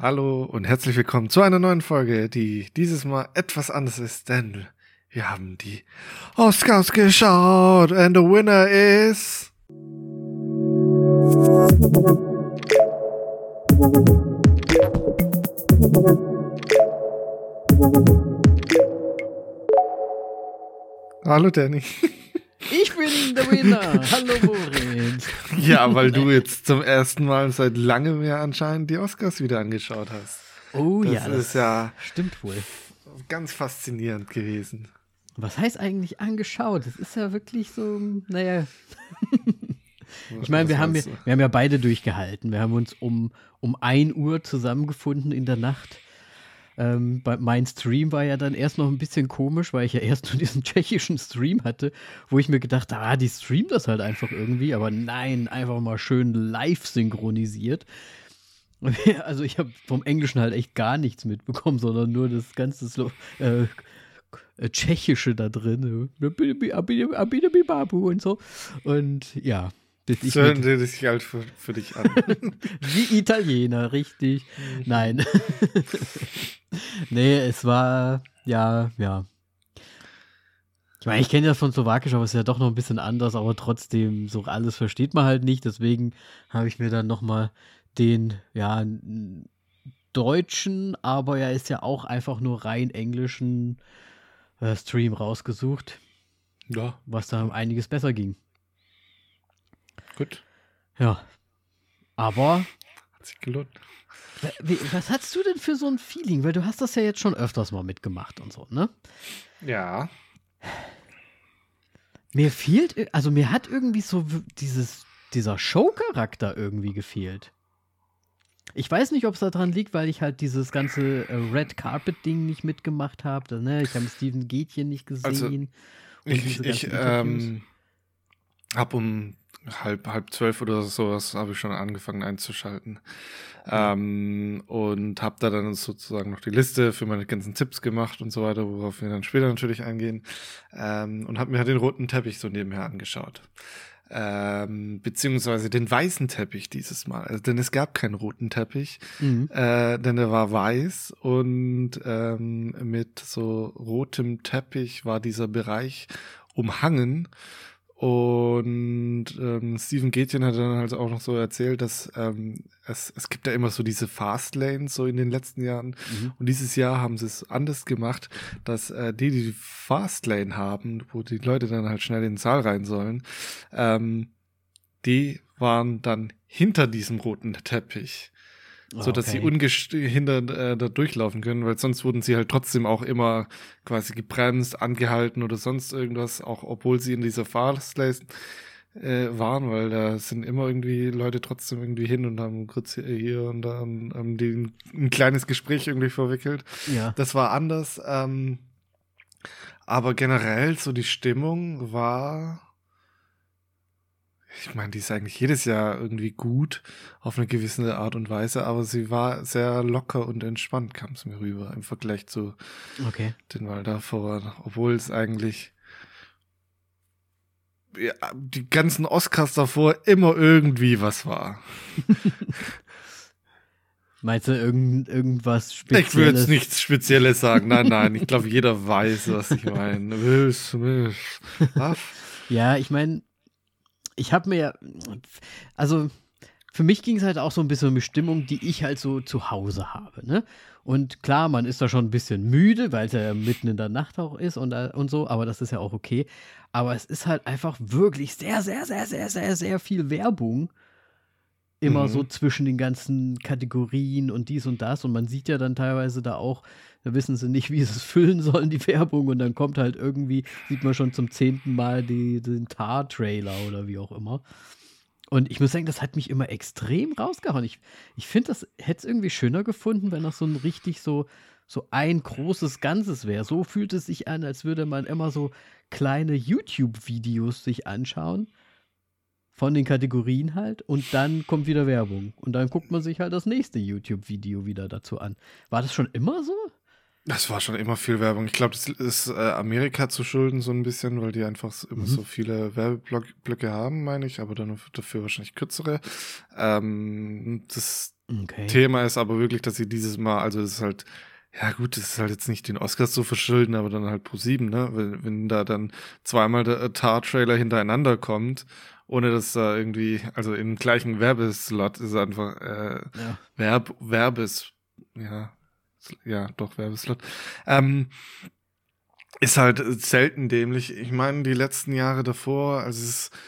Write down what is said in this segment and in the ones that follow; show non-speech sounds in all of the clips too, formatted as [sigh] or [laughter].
Hallo und herzlich willkommen zu einer neuen Folge, die dieses Mal etwas anders ist, denn wir haben die Oscars geschaut and the winner is Hallo Danny. [laughs] Ich bin der Winner. [laughs] Hallo Moritz. Ja, weil du jetzt zum ersten Mal seit langem ja anscheinend die Oscars wieder angeschaut hast. Oh Das ja, das ist ja stimmt wohl. ganz faszinierend gewesen. Was heißt eigentlich angeschaut? Das ist ja wirklich so, naja. Ich meine, wir haben, ja, wir haben ja beide durchgehalten. Wir haben uns um, um 1 Uhr zusammengefunden in der Nacht. Ähm, bei, mein Stream war ja dann erst noch ein bisschen komisch, weil ich ja erst nur diesen tschechischen Stream hatte, wo ich mir gedacht habe, ah, die streamt das halt einfach irgendwie. Aber nein, einfach mal schön live synchronisiert. Also ich habe vom Englischen halt echt gar nichts mitbekommen, sondern nur das ganze Slo äh, äh, Tschechische da drin. und so. Und ja, bis ich hören sie sich halt für, für dich an. [laughs] wie Italiener, richtig. Nein. nee, es war, ja, ja. Ich meine, ich kenne ja von Slowakisch, aber es ist ja doch noch ein bisschen anders, aber trotzdem, so alles versteht man halt nicht. Deswegen habe ich mir dann nochmal den, ja, deutschen, aber er ist ja auch einfach nur rein englischen äh, Stream rausgesucht, ja, was da um einiges besser ging. Gut. Ja. Aber Hat sich gelohnt. Was hast du denn für so ein Feeling? Weil du hast das ja jetzt schon öfters mal mitgemacht und so, ne? Ja. Mir fehlt, also mir hat irgendwie so dieses, dieser Show-Charakter irgendwie gefehlt. Ich weiß nicht, ob es daran liegt, weil ich halt dieses ganze äh, Red Carpet-Ding nicht mitgemacht habe. Ne? Ich habe Steven Gätchen nicht gesehen. Also, Ich, ich ähm, habe um halb, halb zwölf oder sowas habe ich schon angefangen einzuschalten. Ähm, und habe da dann sozusagen noch die Liste für meine ganzen Tipps gemacht und so weiter, worauf wir dann später natürlich eingehen. Ähm, und habe mir halt den roten Teppich so nebenher angeschaut. Ähm, beziehungsweise den weißen Teppich dieses Mal. Also, denn es gab keinen roten Teppich, Mhm. äh, denn er war weiß und ähm, mit so rotem Teppich war dieser Bereich umhangen. Und ähm, Steven Gätchen hat dann halt auch noch so erzählt, dass ähm, es, es gibt ja immer so diese Fastlanes so in den letzten Jahren. Mhm. Und dieses Jahr haben sie es anders gemacht, dass äh, die, die die Fastlane haben, wo die Leute dann halt schnell in den Saal rein sollen, ähm, die waren dann hinter diesem roten Teppich so dass sie Okay. ungehindert äh, da durchlaufen können, weil sonst wurden sie halt trotzdem auch immer quasi gebremst, angehalten oder sonst irgendwas, auch obwohl sie in dieser Fastlane äh, waren, weil da sind immer irgendwie Leute trotzdem irgendwie hin und haben kurz hier- und da haben haben die ein, ein kleines Gespräch irgendwie verwickelt. Ja. Das war anders, ähm, aber generell so die Stimmung war, ich meine, die ist eigentlich jedes Jahr irgendwie gut auf eine gewisse Art und Weise, aber sie war sehr locker und entspannt, kam es mir rüber im Vergleich zu Okay. den Mal davor, obwohl es eigentlich ja, die ganzen Oscars davor immer irgendwie was war. [laughs] Meinst du irgend, irgendwas Spezielles? Ich würde jetzt nichts Spezielles sagen. Nein, nein, ich glaube, jeder weiß, was ich meine. [laughs] Ja, ich meine, ich habe mir ja, also für mich ging es halt auch so ein bisschen um die Stimmung, die ich halt so zu Hause habe, ne? Und klar, man ist da schon ein bisschen müde, weil es ja mitten in der Nacht auch ist und, äh, und so, aber das ist ja auch okay. Aber es ist halt einfach wirklich sehr, sehr, sehr, sehr, sehr, sehr viel Werbung. Immer Mhm. so zwischen den ganzen Kategorien und dies und das. Und man sieht ja dann teilweise da auch, da wissen sie nicht, [laughs] wie sie es füllen sollen, die Werbung. Und dann kommt halt irgendwie, sieht man schon zum zehnten Mal die, den Tar-Trailer oder wie auch immer. Und ich muss sagen, das hat mich immer extrem rausgehauen. Ich, ich finde, das hätte es irgendwie schöner gefunden, wenn das so ein richtig so, so ein großes Ganzes wäre. So fühlt es sich an, als würde man immer so kleine YouTube-Videos sich anschauen. Von den Kategorien halt. Und dann kommt wieder Werbung. Und dann guckt man sich halt das nächste YouTube-Video wieder dazu an. War das schon immer so? Das war schon immer viel Werbung. Ich glaube, das ist äh, Amerika zu schulden so ein bisschen, weil die einfach immer mhm. so viele Werbeblöcke haben, meine ich, aber dann dafür wahrscheinlich kürzere. Ähm, das okay. Thema ist aber wirklich, dass sie dieses Mal, also es ist halt, ja gut, das ist halt jetzt nicht den Oscars zu verschulden, aber dann halt pro sieben, ne? Wenn, wenn da dann zweimal der Tar-Trailer hintereinander kommt, ohne dass da irgendwie, also im gleichen Werbeslot ist einfach äh, ja. Werb, Werbes, ja, ja, doch, Werbeslot. Ähm, ist halt selten dämlich. Ich meine, die letzten Jahre davor, also es ist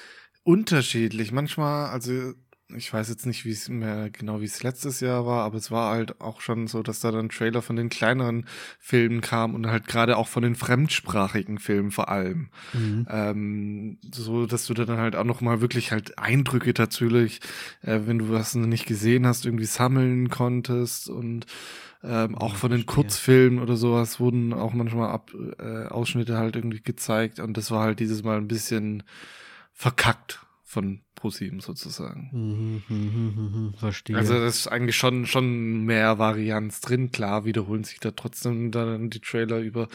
unterschiedlich. Manchmal, also ich weiß jetzt nicht, wie es mehr genau wie es letztes Jahr war, aber es war halt auch schon so, dass da dann Trailer von den kleineren Filmen kam und halt gerade auch von den fremdsprachigen Filmen vor allem. Mhm. Ähm, so, dass du dann halt auch noch mal wirklich halt Eindrücke natürlich, äh, wenn du was nicht gesehen hast, irgendwie sammeln konntest und ähm, auch von den Kurzfilmen oder sowas wurden auch manchmal Ab äh, Ausschnitte halt irgendwie gezeigt und das war halt dieses Mal ein bisschen verkackt von ProSieben sozusagen. Mhm, mh, mh, mh, verstehe. Also das ist eigentlich schon schon mehr Varianz drin. Klar wiederholen sich da trotzdem dann die Trailer über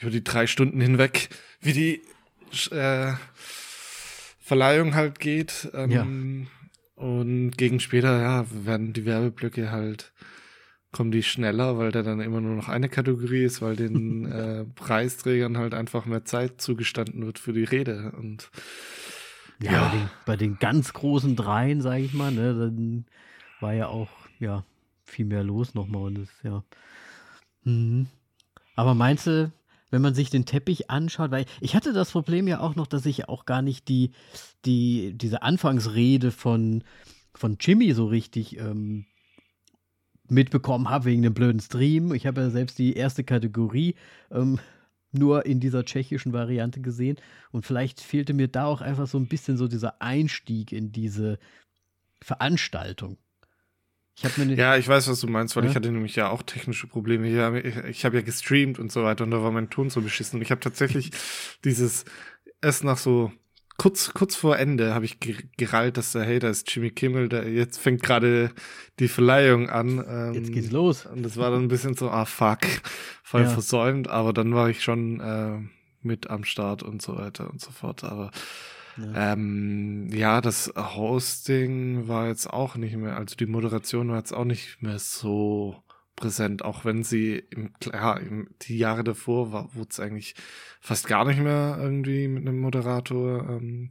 über die drei Stunden hinweg, wie die äh, Verleihung halt geht. Ähm, ja. Und gegen später ja werden die Werbeblöcke halt kommen die schneller, weil da dann immer nur noch eine Kategorie ist, weil den [laughs] äh, Preisträgern halt einfach mehr Zeit zugestanden wird für die Rede. Und ja, ja. Bei, den, bei, den, ganz großen Dreien, sage ich mal, ne, dann war ja auch ja viel mehr los nochmal und das ja. Mhm. Aber meinst du, wenn man sich den Teppich anschaut, weil ich hatte das Problem ja auch noch, dass ich auch gar nicht die, die, diese Anfangsrede von, von Jimmy so richtig ähm, mitbekommen habe wegen dem blöden Stream. Ich habe ja selbst die erste Kategorie ähm, nur in dieser tschechischen Variante gesehen. Und vielleicht fehlte mir da auch einfach so ein bisschen so dieser Einstieg in diese Veranstaltung. Ich ja, ich weiß, was du meinst, weil ja? ich hatte nämlich ja auch technische Probleme. Ich, habe ja gestreamt und so weiter und da war mein Ton so beschissen. Und ich habe tatsächlich [laughs] dieses erst nach so kurz, kurz vor Ende habe ich gerallt, dass der, hey, da ist Jimmy Kimmel, der jetzt fängt gerade die Verleihung an. Ähm, jetzt geht's los. Und das war dann ein bisschen so, ah fuck, voll ja. versäumt, aber dann war ich schon äh, mit am Start und so weiter und so fort. Aber ja. Ähm, ja, das Hosting war jetzt auch nicht mehr, also die Moderation war jetzt auch nicht mehr so präsent, auch wenn sie im, ja, im, die Jahre davor war, wurde es eigentlich fast gar nicht mehr irgendwie mit einem Moderator ähm,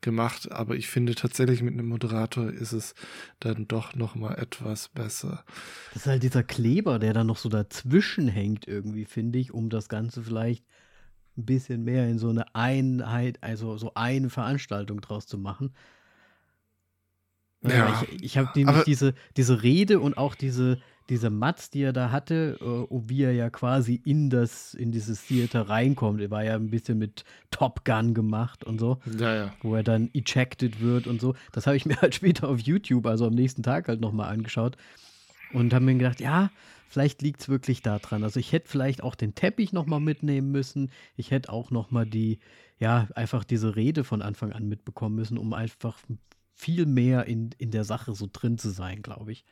gemacht, aber ich finde tatsächlich mit einem Moderator ist es dann doch noch mal etwas besser. Das ist halt dieser Kleber, der dann noch so dazwischen hängt irgendwie, finde ich, um das Ganze vielleicht ein bisschen mehr in so eine Einheit, also so eine Veranstaltung draus zu machen. Ja, ich, ich habe nämlich diese, diese Rede und auch diese, diese Mats, die er da hatte, äh, wie er ja quasi in das, in dieses Theater reinkommt. Er war ja ein bisschen mit Top Gun gemacht und so. Ja, ja. Wo er dann ejected wird und so. Das habe ich mir [laughs] halt später auf YouTube, also am nächsten Tag halt nochmal angeschaut. Und habe mir gedacht, ja, vielleicht liegt es wirklich daran. Also ich hätte vielleicht auch den Teppich nochmal mitnehmen müssen. Ich hätte auch nochmal die, ja, einfach diese Rede von Anfang an mitbekommen müssen, um einfach viel mehr in, in der Sache so drin zu sein, glaube ich.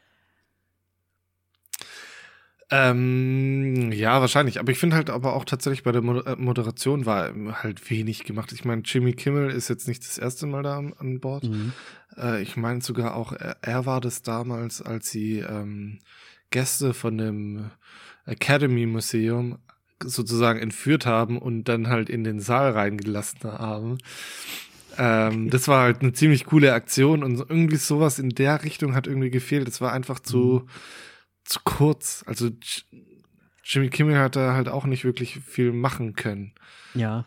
Ähm, ja, wahrscheinlich. Aber ich finde halt aber auch tatsächlich bei der äh, Moderation war halt wenig gemacht. Ich meine, Jimmy Kimmel ist jetzt nicht das erste Mal da an, an Bord. Mhm. Äh, ich meine sogar auch, er, er, war das damals, als sie ähm, Gäste von dem Academy Museum sozusagen entführt haben und dann halt in den Saal reingelassen haben. Ähm, das war halt eine ziemlich coole Aktion und irgendwie sowas in der Richtung hat irgendwie gefehlt. Es war einfach zu. Mhm zu kurz. Also Jimmy Kimmel hat da halt auch nicht wirklich viel machen können. Ja.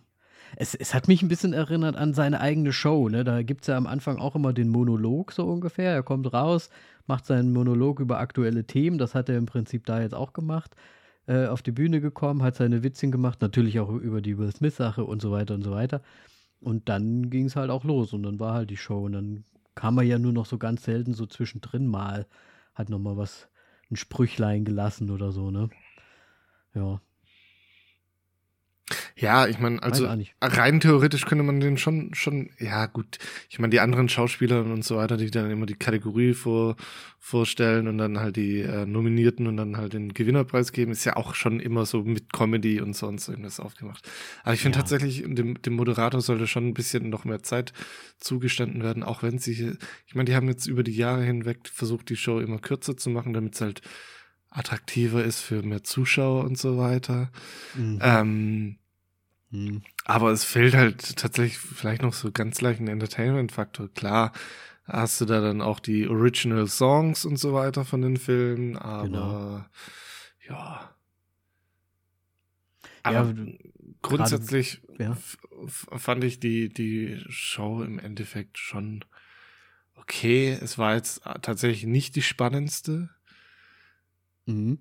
Es, es hat mich ein bisschen erinnert an seine eigene Show. Ne? Da gibt es ja am Anfang auch immer den Monolog so ungefähr. Er kommt raus, macht seinen Monolog über aktuelle Themen. Das hat er im Prinzip da jetzt auch gemacht. Äh, auf die Bühne gekommen, hat seine Witzchen gemacht, natürlich auch über die Will Smith-Sache und so weiter und so weiter. Und dann ging es halt auch los und dann war halt die Show. Und dann kam er ja nur noch so ganz selten so zwischendrin mal, hat nochmal was ein Sprüchlein gelassen oder so, ne? Ja. Ja, ich meine, also rein theoretisch könnte man den schon, schon, ja gut, ich meine, die anderen Schauspieler und so weiter, die dann immer die Kategorie vor, vorstellen und dann halt die äh, Nominierten und dann halt den Gewinnerpreis geben, ist ja auch schon immer so mit Comedy und sonst irgendwas aufgemacht. Aber ich finde ja. tatsächlich, dem, dem Moderator sollte schon ein bisschen noch mehr Zeit zugestanden werden, auch wenn sie, ich meine, die haben jetzt über die Jahre hinweg versucht, die Show immer kürzer zu machen, damit es halt attraktiver ist für mehr Zuschauer und so weiter. Mhm. Ähm, hm. Aber es fehlt halt tatsächlich vielleicht noch so ganz leicht ein Entertainment-Faktor. Klar, hast du da dann auch die Original Songs und so weiter von den Filmen, aber genau. ja. Aber ja, grundsätzlich grade, ja. fand ich die, die Show im Endeffekt schon okay. Es war jetzt tatsächlich nicht die spannendste. Mhm.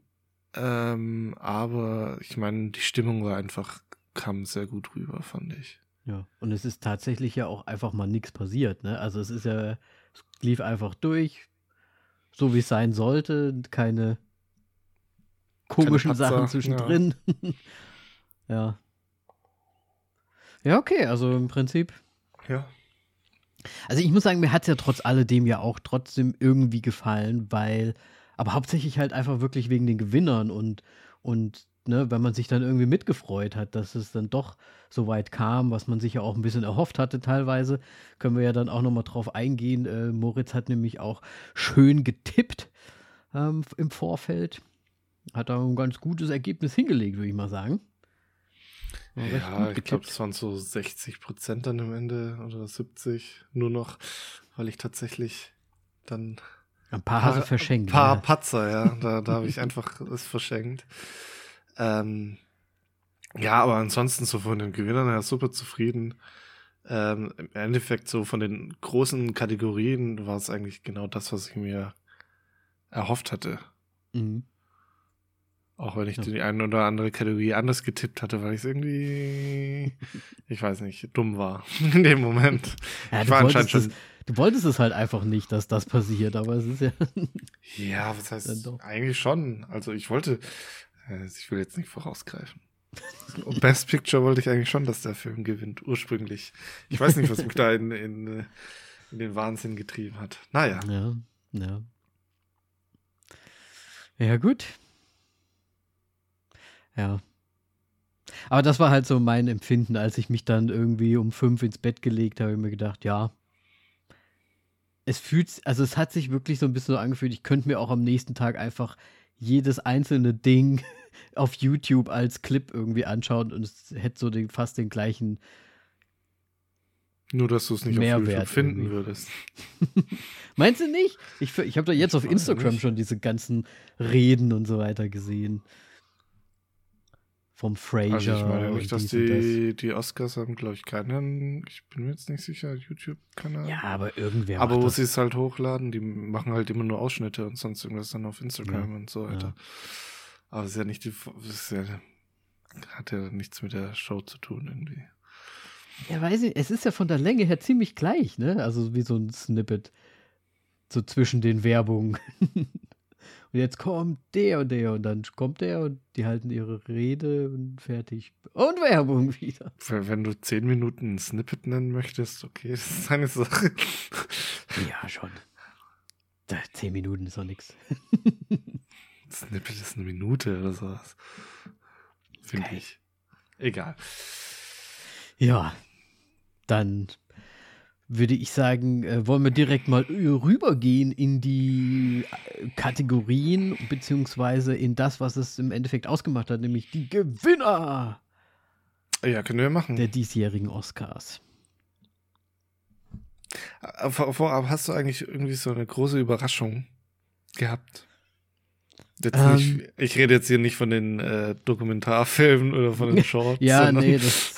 Ähm, aber ich meine, die Stimmung war einfach kam sehr gut rüber, fand ich. Ja, und es ist tatsächlich ja auch einfach mal nichts passiert, ne? Also es ist ja, es lief einfach durch, so wie es sein sollte, keine komischen keine Sachen zwischendrin. Ja. [laughs] ja. Ja, okay, also im Prinzip. Ja. Also ich muss sagen, mir hat es ja trotz alledem ja auch trotzdem irgendwie gefallen, weil, aber hauptsächlich halt einfach wirklich wegen den Gewinnern und, und ne, wenn man sich dann irgendwie mitgefreut hat, dass es dann doch so weit kam, was man sich ja auch ein bisschen erhofft hatte teilweise, können wir ja dann auch nochmal drauf eingehen. Äh, Moritz hat nämlich auch schön getippt ähm, im Vorfeld. Hat da ein ganz gutes Ergebnis hingelegt, würde ich mal sagen. Ja, ich glaube, das waren so 60 Prozent dann am Ende oder 70 nur noch, weil ich tatsächlich dann ein paar, paar verschenkt. Ein paar ja. Patzer, ja. Da, da habe ich einfach es verschenkt. Ähm, ja, aber ansonsten so von den Gewinnern her super zufrieden. Ähm, Im Endeffekt so von den großen Kategorien war es eigentlich genau das, was ich mir erhofft hatte. Mhm. Auch wenn ich ja. die eine oder andere Kategorie anders getippt hatte, weil ich es irgendwie, [laughs] ich weiß nicht, dumm war [laughs] in dem Moment. Ja, ich war anscheinend schon. du wolltest es halt einfach nicht, dass das passiert, aber es ist ja. ja, was [laughs] heißt eigentlich schon. Also ich wollte, ich will jetzt nicht vorausgreifen. Best Picture wollte ich eigentlich schon, dass der Film gewinnt, ursprünglich. Ich weiß nicht, was mich da in, in, in den Wahnsinn getrieben hat. Naja. Ja, ja. Ja, gut. Ja. Aber das war halt so mein Empfinden, als ich mich dann irgendwie um fünf ins Bett gelegt habe, ich mir gedacht, ja. Es fühlt, also es hat sich wirklich so ein bisschen so angefühlt, ich könnte mir auch am nächsten Tag einfach jedes einzelne Ding [laughs] auf YouTube als Clip irgendwie anschauen und es hätte so den, fast den gleichen. Nur, dass du es nicht Mehrwert auf YouTube finden irgendwie. würdest. [laughs] Meinst du nicht? Ich, ich habe da jetzt auf Instagram schon diese ganzen Reden und so weiter gesehen. Vom Fraser. Also ich meine nicht, dass die, das. die Oscars haben, glaube ich, keinen, ich bin mir jetzt nicht sicher, YouTube-Kanal. Ja, aber irgendwer. Aber wo sie es halt hochladen, die machen halt immer nur Ausschnitte und sonst irgendwas dann auf Instagram ja. und so weiter. Ja. Aber es ist ja nicht die, es ja, hat ja nichts mit der Show zu tun irgendwie. Ja, weiß ich, es ist ja von der Länge her ziemlich gleich, ne? Also wie so ein Snippet. So zwischen den Werbungen. [laughs] und jetzt kommt der und der und dann kommt der und die halten ihre Rede und fertig. Und Werbung wieder. Wenn du zehn Minuten ein Snippet nennen möchtest, okay, [laughs] das ist eine Sache. ja, schon. Zehn Minuten ist doch nichts. Snippet ist eine Minute oder sowas. Finde ich. Egal. Ja, dann würde ich sagen, äh, wollen wir direkt mal rübergehen in die äh, Kategorien, beziehungsweise in das, was es im Endeffekt ausgemacht hat, nämlich die Gewinner. Ja, können wir machen. Der diesjährigen Oscars. Äh, vorab hast du eigentlich irgendwie so eine große Überraschung gehabt? Ähm, nicht, ich rede jetzt hier nicht von den äh, Dokumentarfilmen oder von den Shorts. ja, nee, das,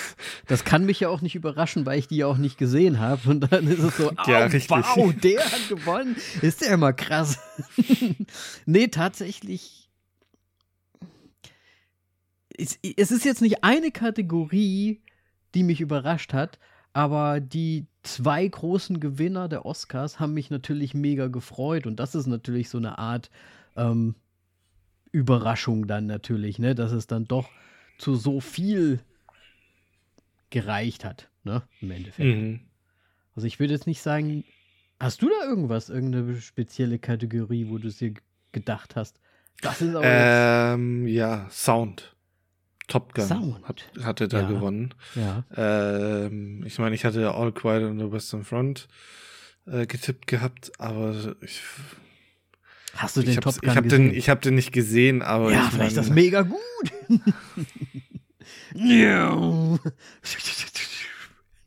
das kann mich ja auch nicht überraschen, weil ich die ja auch nicht gesehen habe. Und dann ist es so, [laughs] ja, oh, wow, der hat gewonnen. Ist der immer krass. [laughs] nee, tatsächlich. Es, es ist jetzt nicht eine Kategorie, die mich überrascht hat, aber die zwei großen Gewinner der Oscars haben mich natürlich mega gefreut. Und das ist natürlich so eine Art. Ähm, Überraschung dann natürlich, ne, dass es dann doch zu so viel gereicht hat, ne? Im Endeffekt. Mhm. Also ich würde jetzt nicht sagen, hast du da irgendwas, irgendeine spezielle Kategorie, wo du es dir gedacht hast? Das ist aber ähm, ja, Sound. Top Gun Sound. Hat, hatte da ja. gewonnen. Ja. Ähm, ich meine, ich hatte All Quiet on the Western Front äh, getippt gehabt, aber ich. Hast du den ich Top Gun ich hab gesehen? Den, ich habe den nicht gesehen, aber. Ja, vielleicht mein, das mega gut.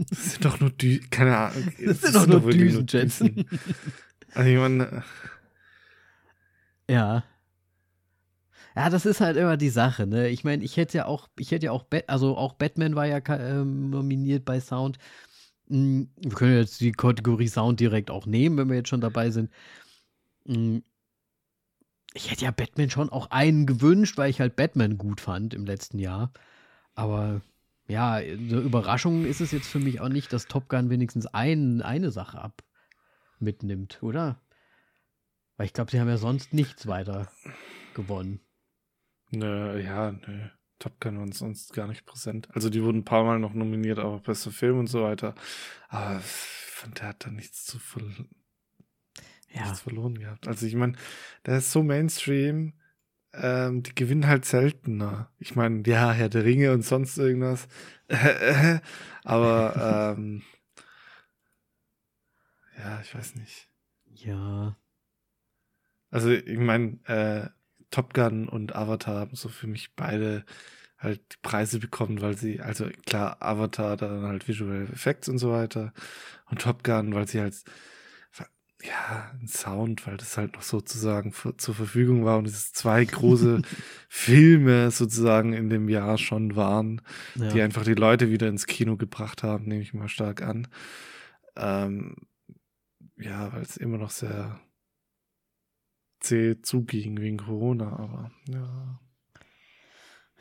das sind doch nur Dü keine Ahnung. Das, das sind doch nur Düsenjets. Also ich meine. Ja. Ja, das ist halt immer die Sache, ne? Ich meine, ich hätte ja auch, ich hätte ja auch, Bat also auch Batman war ja ähm, nominiert bei Sound. Hm, wir können jetzt die Kategorie Sound direkt auch nehmen, wenn wir jetzt schon dabei sind. Ich hätte ja Batman schon auch einen gewünscht, weil ich halt Batman gut fand im letzten Jahr. Aber ja, eine Überraschung ist es jetzt für mich auch nicht, dass Top Gun wenigstens ein, eine Sache ab mitnimmt, oder? Weil ich glaube, sie haben ja sonst nichts weiter gewonnen. Nö, ja, nö. Top Gun war sonst gar nicht präsent. Also die wurden ein paar Mal noch nominiert, auch bester Film und so weiter. Aber ich fand, der hat da nichts zu ver ja. nichts verloren gehabt. Also ich meine, der ist so Mainstream, ähm, die gewinnen halt seltener. Ich meine, ja, Herr der Ringe und sonst irgendwas. [laughs] Aber ähm, ja, ich weiß nicht. Ja. Also ich meine, äh, Top Gun und Avatar haben so für mich beide halt die Preise bekommen, weil sie, also klar, Avatar dann halt Visual Effects und so weiter und Top Gun, weil sie halt ja, ein Sound, weil das halt noch sozusagen für, zur Verfügung war und es zwei große [laughs] Filme sozusagen in dem Jahr schon waren, ja. die einfach die Leute wieder ins Kino gebracht haben, nehme ich mal stark an. Ähm, ja, weil es immer noch sehr zäh zuging wegen Corona, aber ja.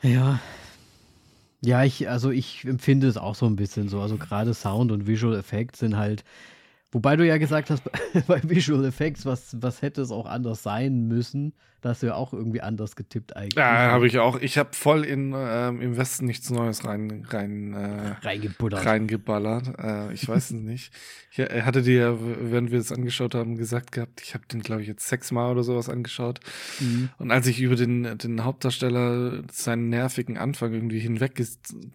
Ja. Ja, ich, also ich empfinde es auch so ein bisschen so. Also gerade Sound und Visual Effects sind halt Wobei du ja gesagt hast, [laughs] bei Visual Effects, was, was hätte es auch anders sein müssen? Da hast du ja auch irgendwie anders getippt eigentlich. Ja, habe ich auch. Ich habe voll in ähm, im Westen nichts Neues rein, rein äh, reingeballert. reingeballert. Äh, ich weiß es [laughs] nicht. Ich hatte dir, während wir es angeschaut haben, gesagt gehabt, ich habe den, glaube ich, jetzt sechsmal oder sowas angeschaut. Mhm. Und als ich über den, den Hauptdarsteller seinen nervigen Anfang irgendwie hinweg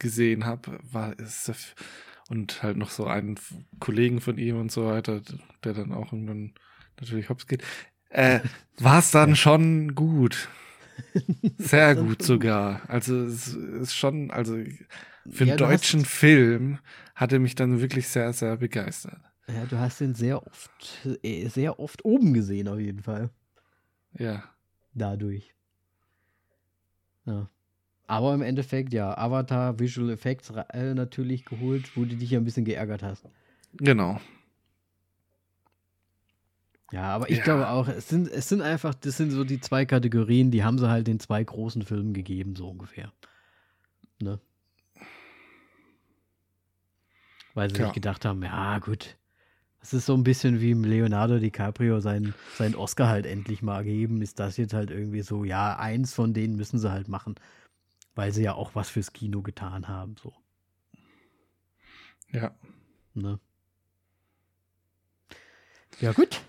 gesehen habe, war es und halt noch so einen Kollegen von ihm und so weiter, der dann auch irgendwann natürlich hops geht, äh, [laughs] war es dann schon gut. [laughs] Sehr gut sogar. Also es ist schon, also für einen ja, deutschen hast, Film hatte mich dann wirklich sehr, sehr begeistert. Ja, du hast den sehr oft, äh, sehr oft oben gesehen auf jeden Fall. Ja. Dadurch. Ja. Aber im Endeffekt, ja, Avatar, Visual Effects äh, natürlich geholt, wo du dich ja ein bisschen geärgert hast. Genau. Ja, aber ich ja. glaube auch, es sind, es sind einfach, das sind so die zwei Kategorien, die haben sie halt den zwei großen Filmen gegeben, so ungefähr. Ne? Weil sie ja. sich gedacht haben, ja, gut, es ist so ein bisschen wie Leonardo DiCaprio seinen, seinen Oscar halt endlich mal geben, ist das jetzt halt irgendwie so, ja, eins von denen müssen sie halt machen weil sie ja auch was fürs Kino getan haben, so. Ja. Ne? Ja, gut.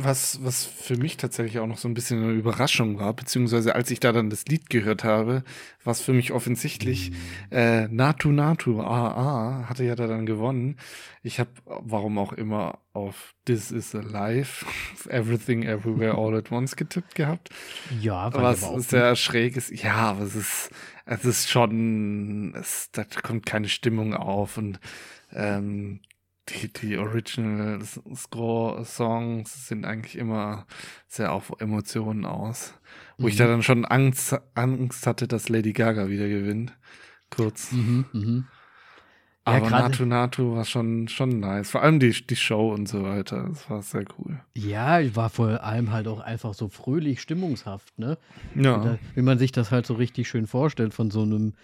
Was, was für mich tatsächlich auch noch so ein bisschen eine Überraschung war, beziehungsweise als ich da dann das Lied gehört habe, was für mich offensichtlich, mm. äh, Natu Natu, AA, hatte ja da dann gewonnen. Ich habe, warum auch immer, auf This is Alive, [laughs] Everything Everywhere All at Once getippt gehabt. Ja, was sehr schräg ist. Ja, aber es ist, es ist schon, es, da kommt keine Stimmung auf und ähm, die, die Original Score Songs sind eigentlich immer sehr auf Emotionen aus. Wo mhm. ich da dann schon Angst, Angst hatte, dass Lady Gaga wieder gewinnt. Kurz. Mhm, mh. Aber ja, Natu Natu war schon, schon nice. Vor allem die, die Show und so weiter. Das war sehr cool. Ja, war vor allem halt auch einfach so fröhlich stimmungshaft, ne? Ja. Da, wenn man sich das halt so richtig schön vorstellt von so einem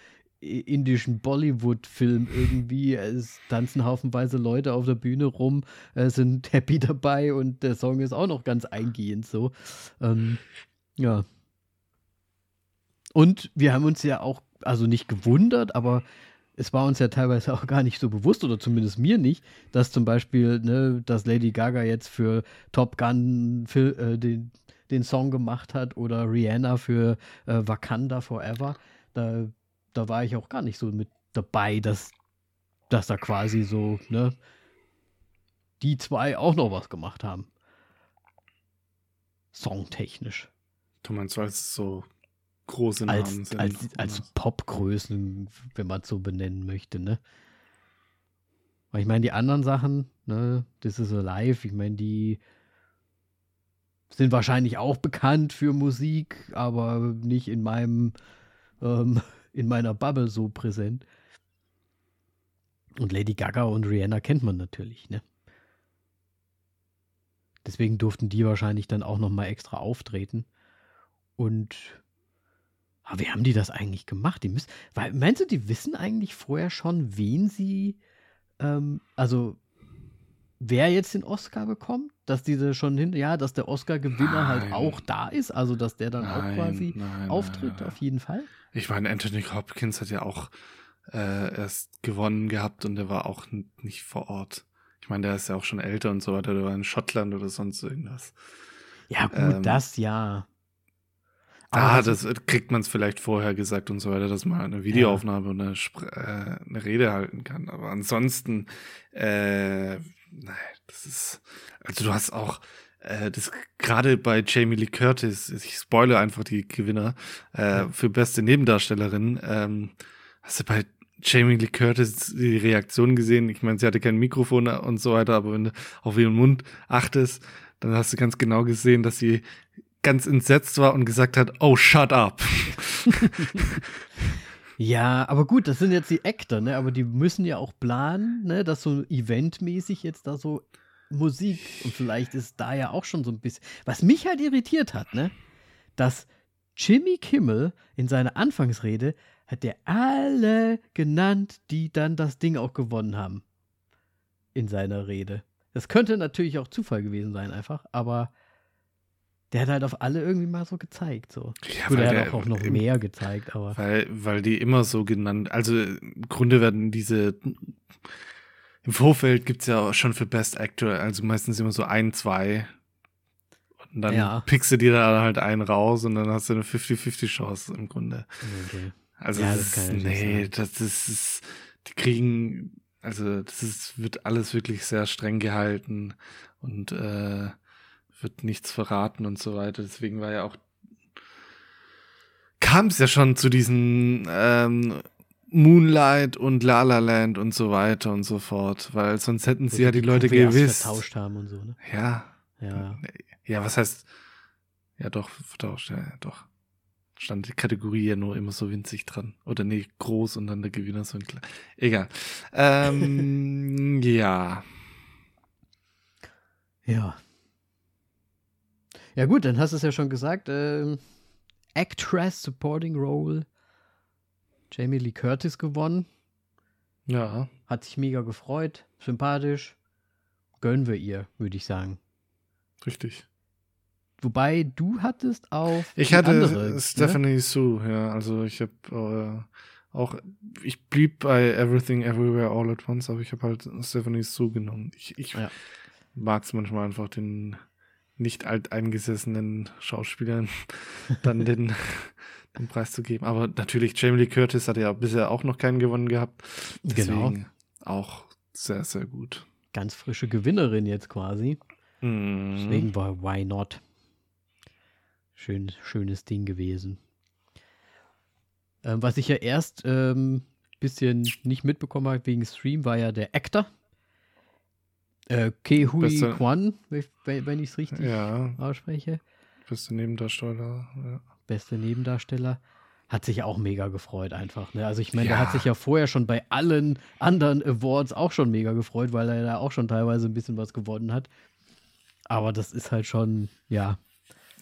indischen Bollywood-Film irgendwie. Es tanzen haufenweise Leute auf der Bühne rum, äh, sind happy dabei und der Song ist auch noch ganz eingehend so. Ähm, ja. Und wir haben uns ja auch, also nicht gewundert, aber es war uns ja teilweise auch gar nicht so bewusst, oder zumindest mir nicht, dass zum Beispiel, ne, dass Lady Gaga jetzt für Top Gun für, äh, den, den Song gemacht hat oder Rihanna für äh, Wakanda Forever. Da, da war ich auch gar nicht so mit dabei, dass, dass da quasi so, ne, die zwei auch noch was gemacht haben. Songtechnisch. Du meinst, weil es so große Namen als, sind? Als, als Popgrößen, wenn man es so benennen möchte, ne? Weil ich meine, die anderen Sachen, ne, das ist Alive, ich meine, die sind wahrscheinlich auch bekannt für Musik, aber nicht in meinem, ähm, in meiner Bubble so präsent. Und Lady Gaga und Rihanna kennt man natürlich, ne? Deswegen durften die wahrscheinlich dann auch noch mal extra auftreten. Und aber wie haben die das eigentlich gemacht? Die müssen, weil, meinst du, die wissen eigentlich vorher schon, wen sie, ähm, also wer jetzt den Oscar bekommt? Dass diese schon hin, ja, dass der Oscar-Gewinner halt auch da ist, also dass der dann nein, auch quasi nein, auftritt, nein, auf jeden Fall. Ich meine, Anthony Hopkins hat ja auch äh, erst gewonnen gehabt und der war auch nicht vor Ort. Ich meine, der ist ja auch schon älter und so weiter, der war in Schottland oder sonst irgendwas. Ja, gut, ähm, das ja. Ah, das kriegt man es vielleicht vorher gesagt und so weiter, dass man eine Videoaufnahme ja. und eine, äh, eine, Rede halten kann. Aber ansonsten, äh, nein, das ist, also du hast auch, äh, das gerade bei Jamie Lee Curtis, ich spoile einfach die Gewinner, äh, für beste Nebendarstellerin, ähm, hast du bei Jamie Lee Curtis die Reaktion gesehen? Ich meine, sie hatte kein Mikrofon und so weiter, aber wenn du auf ihren Mund achtest, dann hast du ganz genau gesehen, dass sie ganz entsetzt war und gesagt hat, oh, shut up. [laughs] [laughs] ja, aber gut, das sind jetzt die Actor, ne? Aber die müssen ja auch planen, ne? Dass so eventmäßig jetzt da so Musik und vielleicht ist da ja auch schon so ein bisschen. Was mich halt irritiert hat, ne? Dass Jimmy Kimmel in seiner Anfangsrede hat der alle genannt, die dann das Ding auch gewonnen haben. In seiner Rede. Das könnte natürlich auch Zufall gewesen sein, einfach, aber der hat halt auf alle irgendwie mal so gezeigt. So. Ja, Gut, er hat auch, auch noch im, mehr gezeigt, aber. Weil, weil die immer so genannt, also im Grunde werden diese im Vorfeld gibt es ja auch schon für Best Actor, also meistens immer so ein, zwei. Und dann ja. pickst du dir da halt einen raus und dann hast du eine 50-50 Chance im Grunde. Okay. Also ja, das, das ist, nee, das ist, die kriegen, also das ist, wird alles wirklich sehr streng gehalten und äh, wird nichts verraten und so weiter. Deswegen war ja auch kam es ja schon zu diesen ähm, Moonlight und La La Land und so weiter und so fort, weil sonst hätten sie ja die, die Leute gewiss vertauscht haben und so, ne? Ja. Ja. Ja, was heißt ja doch vertauscht, ja, doch. Stand die Kategorie ja nur immer so winzig dran. Oder nee, groß und dann der Gewinner so ein klein. Egal. [laughs] Ähm, ja. Ja. Ja, gut, dann hast du es ja schon gesagt. Ähm, Actress Supporting Role. Jamie Lee Curtis gewonnen. Ja. Hat sich mega gefreut. Sympathisch. Gönnen wir ihr, würde ich sagen. Richtig. Wobei du hattest auf. Ich hatte andere, ne? Stephanie ne? Sue, ja. Also ich habe äh, auch, ich blieb bei Everything Everywhere All at Once, aber ich habe halt Stephanie Sue genommen. Ich, ich ja. mag es manchmal einfach den nicht alteingesessenen Schauspielern [laughs] dann den, den Preis zu geben. Aber natürlich, Jamie Lee Curtis hat ja bisher auch noch keinen gewonnen gehabt. Deswegen genau. auch sehr, sehr gut. Ganz frische Gewinnerin jetzt quasi. Mm. Deswegen war Why Not? Schön, schönes Ding gewesen. Ähm, was ich ja erst ähm, bisschen nicht mitbekommen habe wegen Stream, war ja der Actor, äh, Kehui Kwan, wenn ich es richtig ja. ausspreche. Beste Nebendarsteller. Ja. Beste Nebendarsteller. Hat sich auch mega gefreut, einfach. Ne? Also, ich meine, ja. der hat sich ja vorher schon bei allen anderen Awards auch schon mega gefreut, weil er da auch schon teilweise ein bisschen was gewonnen hat. Aber das ist halt schon, ja.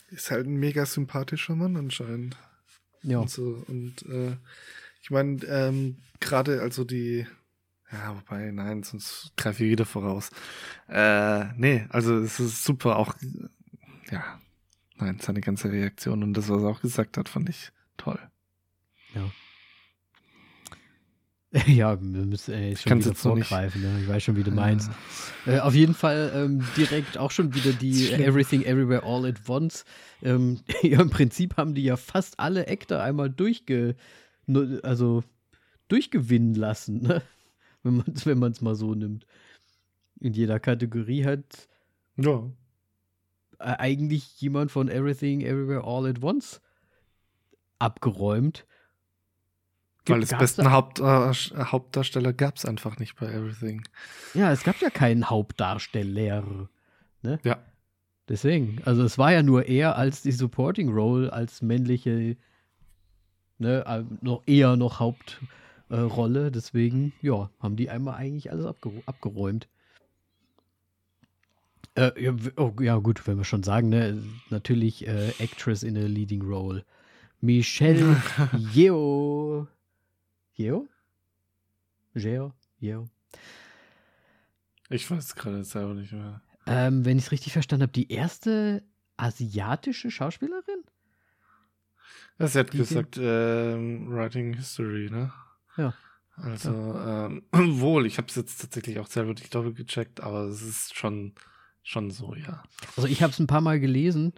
Ist halt ein mega sympathischer Mann anscheinend. Ja. Und, so, und äh, ich meine, ähm, gerade also die ja, wobei, nein, sonst greife ich wieder voraus. Äh, nee, also es ist super, auch, ja, nein, seine ganze Reaktion und das, was er auch gesagt hat, fand ich toll. Ja. [laughs] Ja, wir müssen äh, schon wieder vorgreifen. Ne? Ich weiß schon, wie du meinst. Äh, auf jeden Fall ähm, direkt auch schon wieder die [laughs] Everything Everywhere All at Once. Ähm, [laughs] ja, Im Prinzip haben die ja fast alle Actor einmal durchge, also durchgewinnen lassen, ne? Wenn man es wenn mal so nimmt. In jeder Kategorie hat ja. Äh, eigentlich jemand von Everything Everywhere All at Once abgeräumt. Weil das besten Haupt, äh, Hauptdarsteller gab es einfach nicht bei Everything. Ja, es gab ja keinen Hauptdarsteller. Ne? Ja. Deswegen, also es war ja nur er als die Supporting Role, als männliche, ne, äh, noch eher noch Hauptrolle. Äh, Deswegen, ja, haben die einmal eigentlich alles abger abgeräumt. Äh, ja, oh, ja, gut, wenn wir schon sagen, ne, natürlich äh, Actress in a Leading Role. Michelle [laughs] Yeoh. Yeo? Yeo? Yeo? Ich weiß gerade selber nicht mehr. Ähm, wenn ich es richtig verstanden habe, die erste asiatische Schauspielerin? Sie hat gesagt, ähm, Writing History, ne? Ja. Also, ja. Ähm, [clears throat] wohl, ich habe es jetzt tatsächlich auch selber nicht doppelt gecheckt, aber es ist schon, schon so, ja. Also ich habe es ein paar Mal gelesen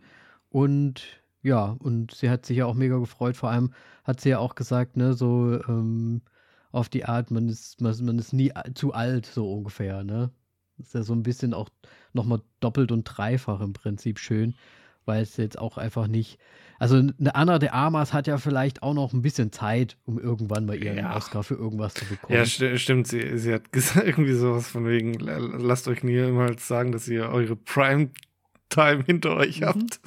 und ja, und sie hat sich ja auch mega gefreut. Vor allem hat sie ja auch gesagt, ne, so ähm, auf die Art, man ist, man, man ist nie zu alt, so ungefähr, ne? Das ist ja so ein bisschen auch nochmal doppelt und dreifach im Prinzip schön, weil es jetzt auch einfach nicht. Also eine Anna de Armas hat ja vielleicht auch noch ein bisschen Zeit, um irgendwann mal ihren ja. Oscar für irgendwas zu bekommen. Ja, st stimmt. Sie, sie hat [laughs] gesagt, irgendwie sowas von wegen, lasst euch niemals sagen, dass ihr eure Prime Time hinter euch mhm. habt.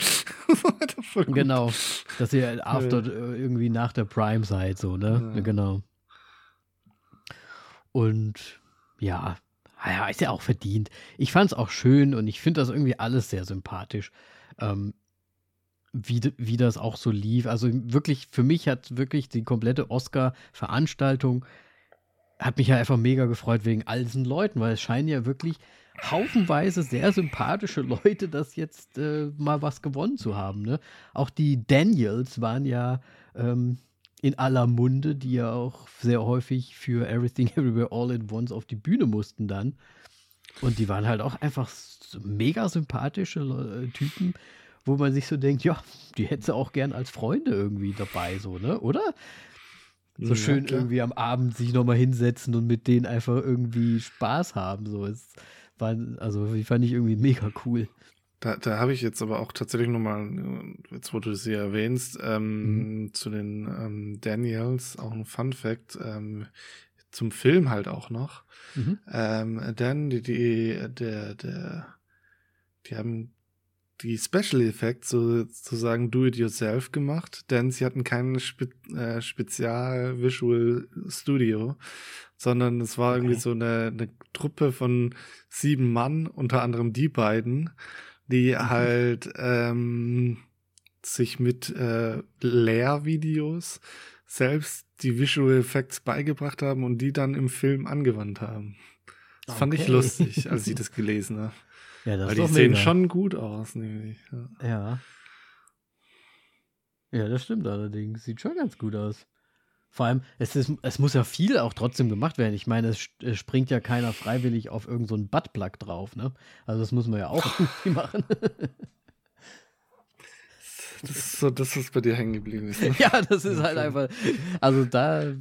[laughs] genau, dass ihr after ja. irgendwie nach der Prime seid, so, ne? Ja. Genau. Und ja, ja, ist ja auch verdient. Ich fand es auch schön und ich finde das irgendwie alles sehr sympathisch. Ähm, wie, wie das auch so lief. Also wirklich, für mich hat wirklich die komplette Oscar-Veranstaltung hat mich ja einfach mega gefreut wegen all diesen Leuten, weil es scheinen ja wirklich haufenweise sehr sympathische Leute, das jetzt äh, mal was gewonnen zu haben. Ne? Auch die Daniels waren ja ähm, in aller Munde, die ja auch sehr häufig für Everything Everywhere All at Once auf die Bühne mussten dann. Und die waren halt auch einfach mega sympathische äh, Typen, wo man sich so denkt, ja, die hätte auch gern als Freunde irgendwie dabei, so, ne? Oder? So schön ja, irgendwie am Abend sich nochmal hinsetzen und mit denen einfach irgendwie Spaß haben. So, es war, also die fand ich irgendwie mega cool. Da, da habe ich jetzt aber auch tatsächlich nochmal, jetzt wo du sie erwähnst, ähm, mhm. zu den ähm, Daniels auch ein Fun Fact, ähm, zum Film halt auch noch. Mhm. Ähm, denn die, die, der, der, die haben die Special Effects sozusagen do-it-yourself gemacht, denn sie hatten kein Spe äh, Spezial-Visual Studio, sondern es war okay. irgendwie so eine, eine Truppe von sieben Mann, unter anderem die beiden, die mhm. halt ähm, sich mit äh, Lehrvideos selbst die Visual Effects beigebracht haben und die dann im Film angewandt haben. Das okay. fand ich lustig, als ich [laughs] das gelesen habe. Ja, das Weil die sehen mega. schon gut aus, nämlich. Ja. ja. Ja, das stimmt allerdings. Sieht schon ganz gut aus. Vor allem, es, ist, es muss ja viel auch trotzdem gemacht werden. Ich meine, es, es springt ja keiner freiwillig auf irgendeinen so Buttplug drauf, ne? Also das muss man ja auch irgendwie machen. [laughs] Das ist so, dass es bei dir hängen geblieben ist. Ne? [laughs] Ja, das ist halt einfach. Also da,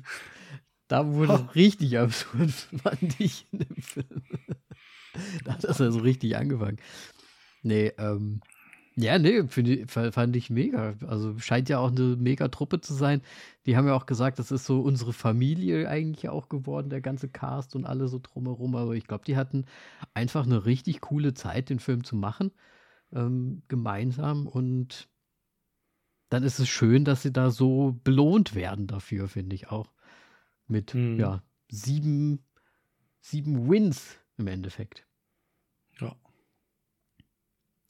da wurde es oh. richtig absurd, [laughs] fand ich in dem Film. [laughs] da hat das ja so richtig angefangen. Nee, ähm, ja, nee, ich, fand ich mega. Also scheint ja auch eine mega Truppe zu sein. Die haben ja auch gesagt, das ist so unsere Familie eigentlich auch geworden, der ganze Cast und alle so drumherum. Aber ich glaube, die hatten einfach eine richtig coole Zeit, den Film zu machen, ähm, gemeinsam. Und dann ist es schön, dass sie da so belohnt werden dafür, finde ich auch. Mit, mhm. ja, sieben, sieben Wins im Endeffekt.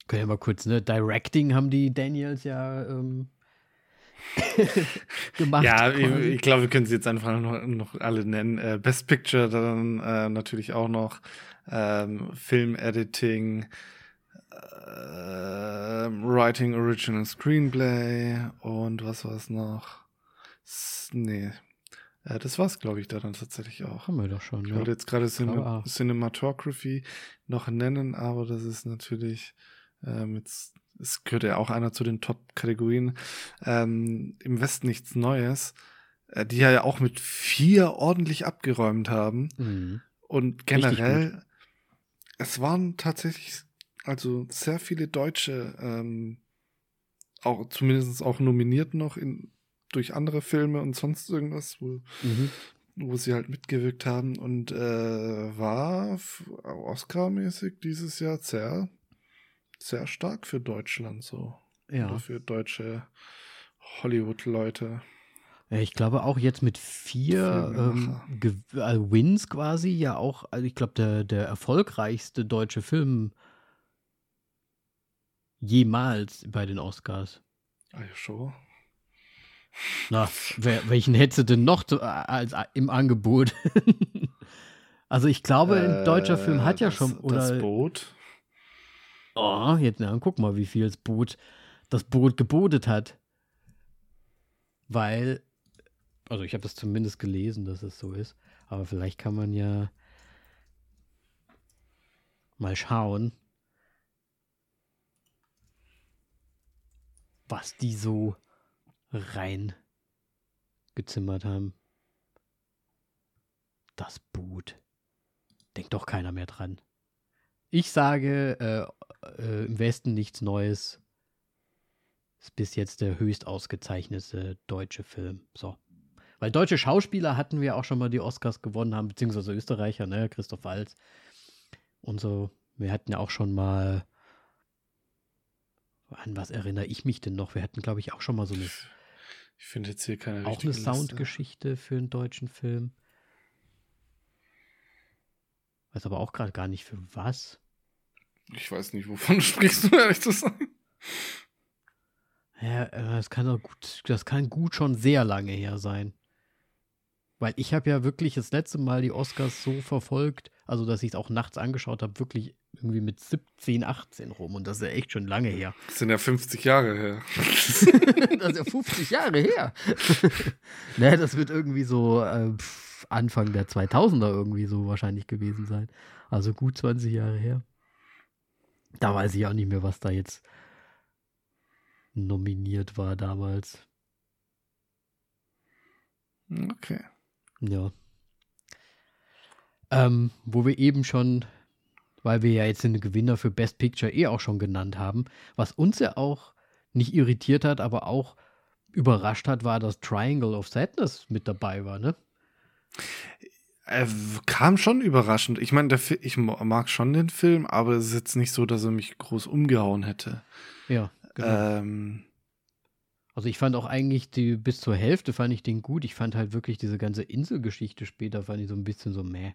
Ja. Können wir mal kurz, ne? Directing haben die Daniels ja ähm, [laughs] gemacht. Ja, ich, ich glaube, wir können sie jetzt einfach noch, noch alle nennen. Äh, Best Picture dann äh, natürlich auch noch. Ähm, Film Editing, äh, Writing Original Screenplay und was war es noch? S nee. Äh, das war's, glaube ich, da dann tatsächlich auch. Haben wir doch schon. Ich ja. wollte jetzt gerade Cine Klar. Cinematography noch nennen, aber das ist natürlich ähm, jetzt, es gehört ja auch einer zu den Top-Kategorien. Ähm, Im Westen nichts Neues, äh, die ja auch mit vier ordentlich abgeräumt haben. Mhm. Und generell, es waren tatsächlich also sehr viele Deutsche, ähm, auch zumindest auch nominiert noch in, durch andere Filme und sonst irgendwas, wo, Mhm. wo sie halt mitgewirkt haben und äh, war Oscar-mäßig dieses Jahr sehr, sehr stark für Deutschland so. Ja. Oder für deutsche Hollywood-Leute. Ich glaube auch jetzt mit vier ähm, also Wins quasi ja auch, also ich glaube, der, der erfolgreichste deutsche Film jemals bei den Oscars. Ah ja, schon. Na, [laughs] wer, welchen hättest du denn noch zu, als, im Angebot? [laughs] also ich glaube, ein deutscher Film hat ja Äh, das, schon, oder Das Boot. Oh, jetzt na, guck mal, wie viel das Boot, das Boot gebotet hat. Weil, also ich habe das zumindest gelesen, dass es so ist. Aber vielleicht kann man ja mal schauen, was die so rein gezimmert haben. Das Boot. Denkt doch keiner mehr dran. Ich sage, äh, äh, im Westen nichts Neues. Ist bis jetzt der höchst ausgezeichnete deutsche Film. So. Weil deutsche Schauspieler hatten wir auch schon mal die Oscars gewonnen haben, beziehungsweise Österreicher, ne? Christoph Waltz und so. Wir hatten ja auch schon mal. An was erinnere ich mich denn noch? Wir hatten, glaube ich, auch schon mal so eine, Ich finde jetzt hier keine auch eine. Soundgeschichte für einen deutschen Film. Weiß aber auch gerade gar nicht für was. Ich weiß nicht, wovon sprichst du, ehrlich zu sein. Ja, äh, das kann doch gut, das kann gut schon sehr lange her sein. Weil ich habe ja wirklich das letzte Mal die Oscars so verfolgt, also dass ich es auch nachts angeschaut habe, wirklich irgendwie mit 17, 18 rum. Und das ist ja echt schon lange her. Das sind ja 50 Jahre her. [laughs] das ist ja 50 Jahre her. [laughs] ne, das wird irgendwie so äh, Anfang der 2000er irgendwie so wahrscheinlich gewesen sein. Also gut 20 Jahre her. Da weiß ich auch nicht mehr, was da jetzt nominiert war damals. Okay. Ja. Ähm, wo wir eben schon, weil wir ja jetzt den Gewinner für Best Picture eh auch schon genannt haben, was uns ja auch nicht irritiert hat, aber auch überrascht hat, war, dass Triangle of Sadness mit dabei war, ne? Er w- kam schon überraschend. Ich meine, ich mag schon den Film, aber es ist jetzt nicht so, dass er mich groß umgehauen hätte. Ja, genau. Ähm, Also ich fand auch eigentlich die bis zur Hälfte fand ich den gut. Ich fand halt wirklich diese ganze Inselgeschichte später fand ich so ein bisschen so meh.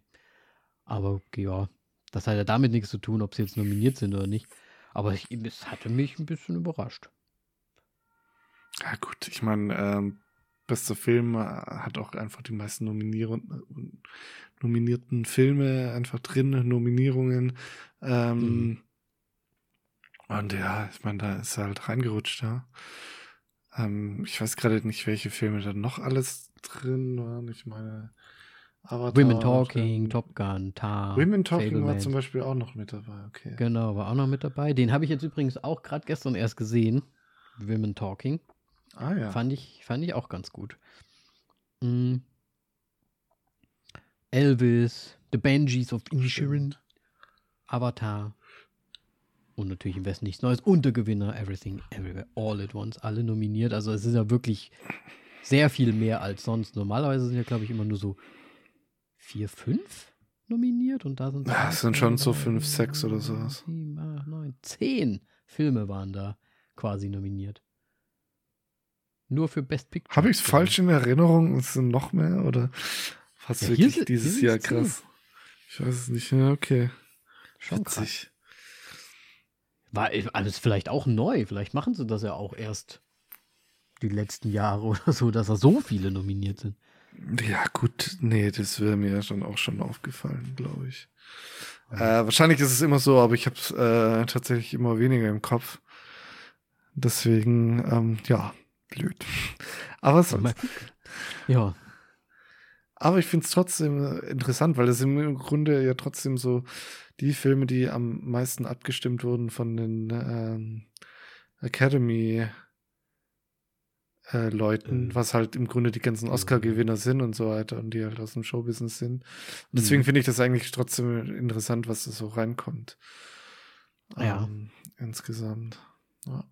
Aber ja, das hat ja damit nichts zu tun, ob sie jetzt nominiert sind oder nicht. Aber ich, es hatte mich ein bisschen überrascht. ja gut, ich meine, ähm, bester Film äh, hat auch einfach die meisten Nominieren, nominierten Filme einfach drin, Nominierungen. Ähm, Mhm. Und ja, ich meine, da ist er halt reingerutscht, ja. Ähm, ich weiß gerade nicht, welche Filme da noch alles drin waren. Ich meine, Avatar. Women Talking, Top Gun, Tar. Women Talking war Fableman. zum Beispiel auch noch mit dabei, okay. Genau, war auch noch mit dabei. Den habe ich jetzt übrigens auch gerade gestern erst gesehen. Women Talking. Ah ja. Fand, ich, fand ich auch ganz gut. Mm. Elvis, The Banshees of Inisherin, Avatar und natürlich im Westen nichts Neues und der Gewinner Everything Everywhere All at Once, alle nominiert. Also es ist ja wirklich sehr viel mehr als sonst. Normalerweise sind ja, glaube ich, immer nur so vier, fünf nominiert und da sind Ja, es sind schon so fünf, sechs oder sowas. Sieben, acht, neun, zehn Filme waren da quasi nominiert. Nur für Best Picture. Habe ich es falsch in Erinnerung? Es sind noch mehr oder was Ja, wirklich sind- dieses Jahr krass? Ich weiß es nicht. Ja, okay. Schon krass. Witzig. War alles vielleicht auch neu. Vielleicht machen sie das ja auch erst die letzten Jahre [laughs] oder so, dass da so viele nominiert sind. Ja, gut, nee, das wäre mir ja schon auch schon aufgefallen, glaube ich. Äh, wahrscheinlich ist es immer so, aber ich habe es äh, tatsächlich immer weniger im Kopf. Deswegen, ähm, ja, blöd. Aber sonst. Ja. Aber ich finde es trotzdem interessant, weil das sind im Grunde ja trotzdem so die Filme, die am meisten abgestimmt wurden von den ähm, Academy äh, Leuten, mhm. was halt im Grunde die ganzen mhm. Oscar-Gewinner sind und so weiter und die halt aus dem Showbusiness sind. Und deswegen mhm. finde ich das eigentlich trotzdem interessant, was da so reinkommt. Ja. Ähm, insgesamt. Ja.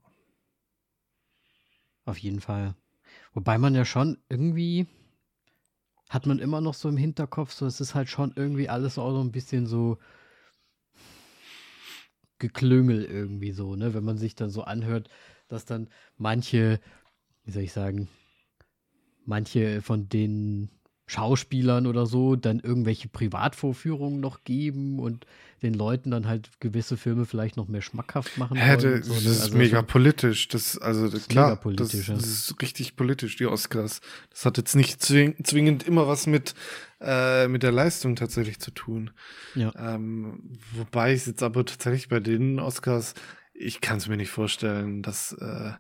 Auf jeden Fall. Wobei man ja schon irgendwie hat man immer noch so im Hinterkopf, so es ist halt schon irgendwie alles auch so ein bisschen so Geklüngel irgendwie so, ne? Wenn man sich dann so anhört, dass dann manche wie soll ich sagen, manche von den Schauspielern oder so dann irgendwelche Privatvorführungen noch geben und den Leuten dann halt gewisse Filme vielleicht noch mehr schmackhaft machen. Ja, das, so, ne? ist also mega politisch. Das, also das, klar, das, ja. das, ist richtig politisch, die Oscars. Das hat jetzt nicht zwingend immer was mit, äh, mit der Leistung tatsächlich zu tun. Ja. Ähm, wobei ich jetzt aber tatsächlich bei den Oscars ich kann es mir nicht vorstellen, dass äh,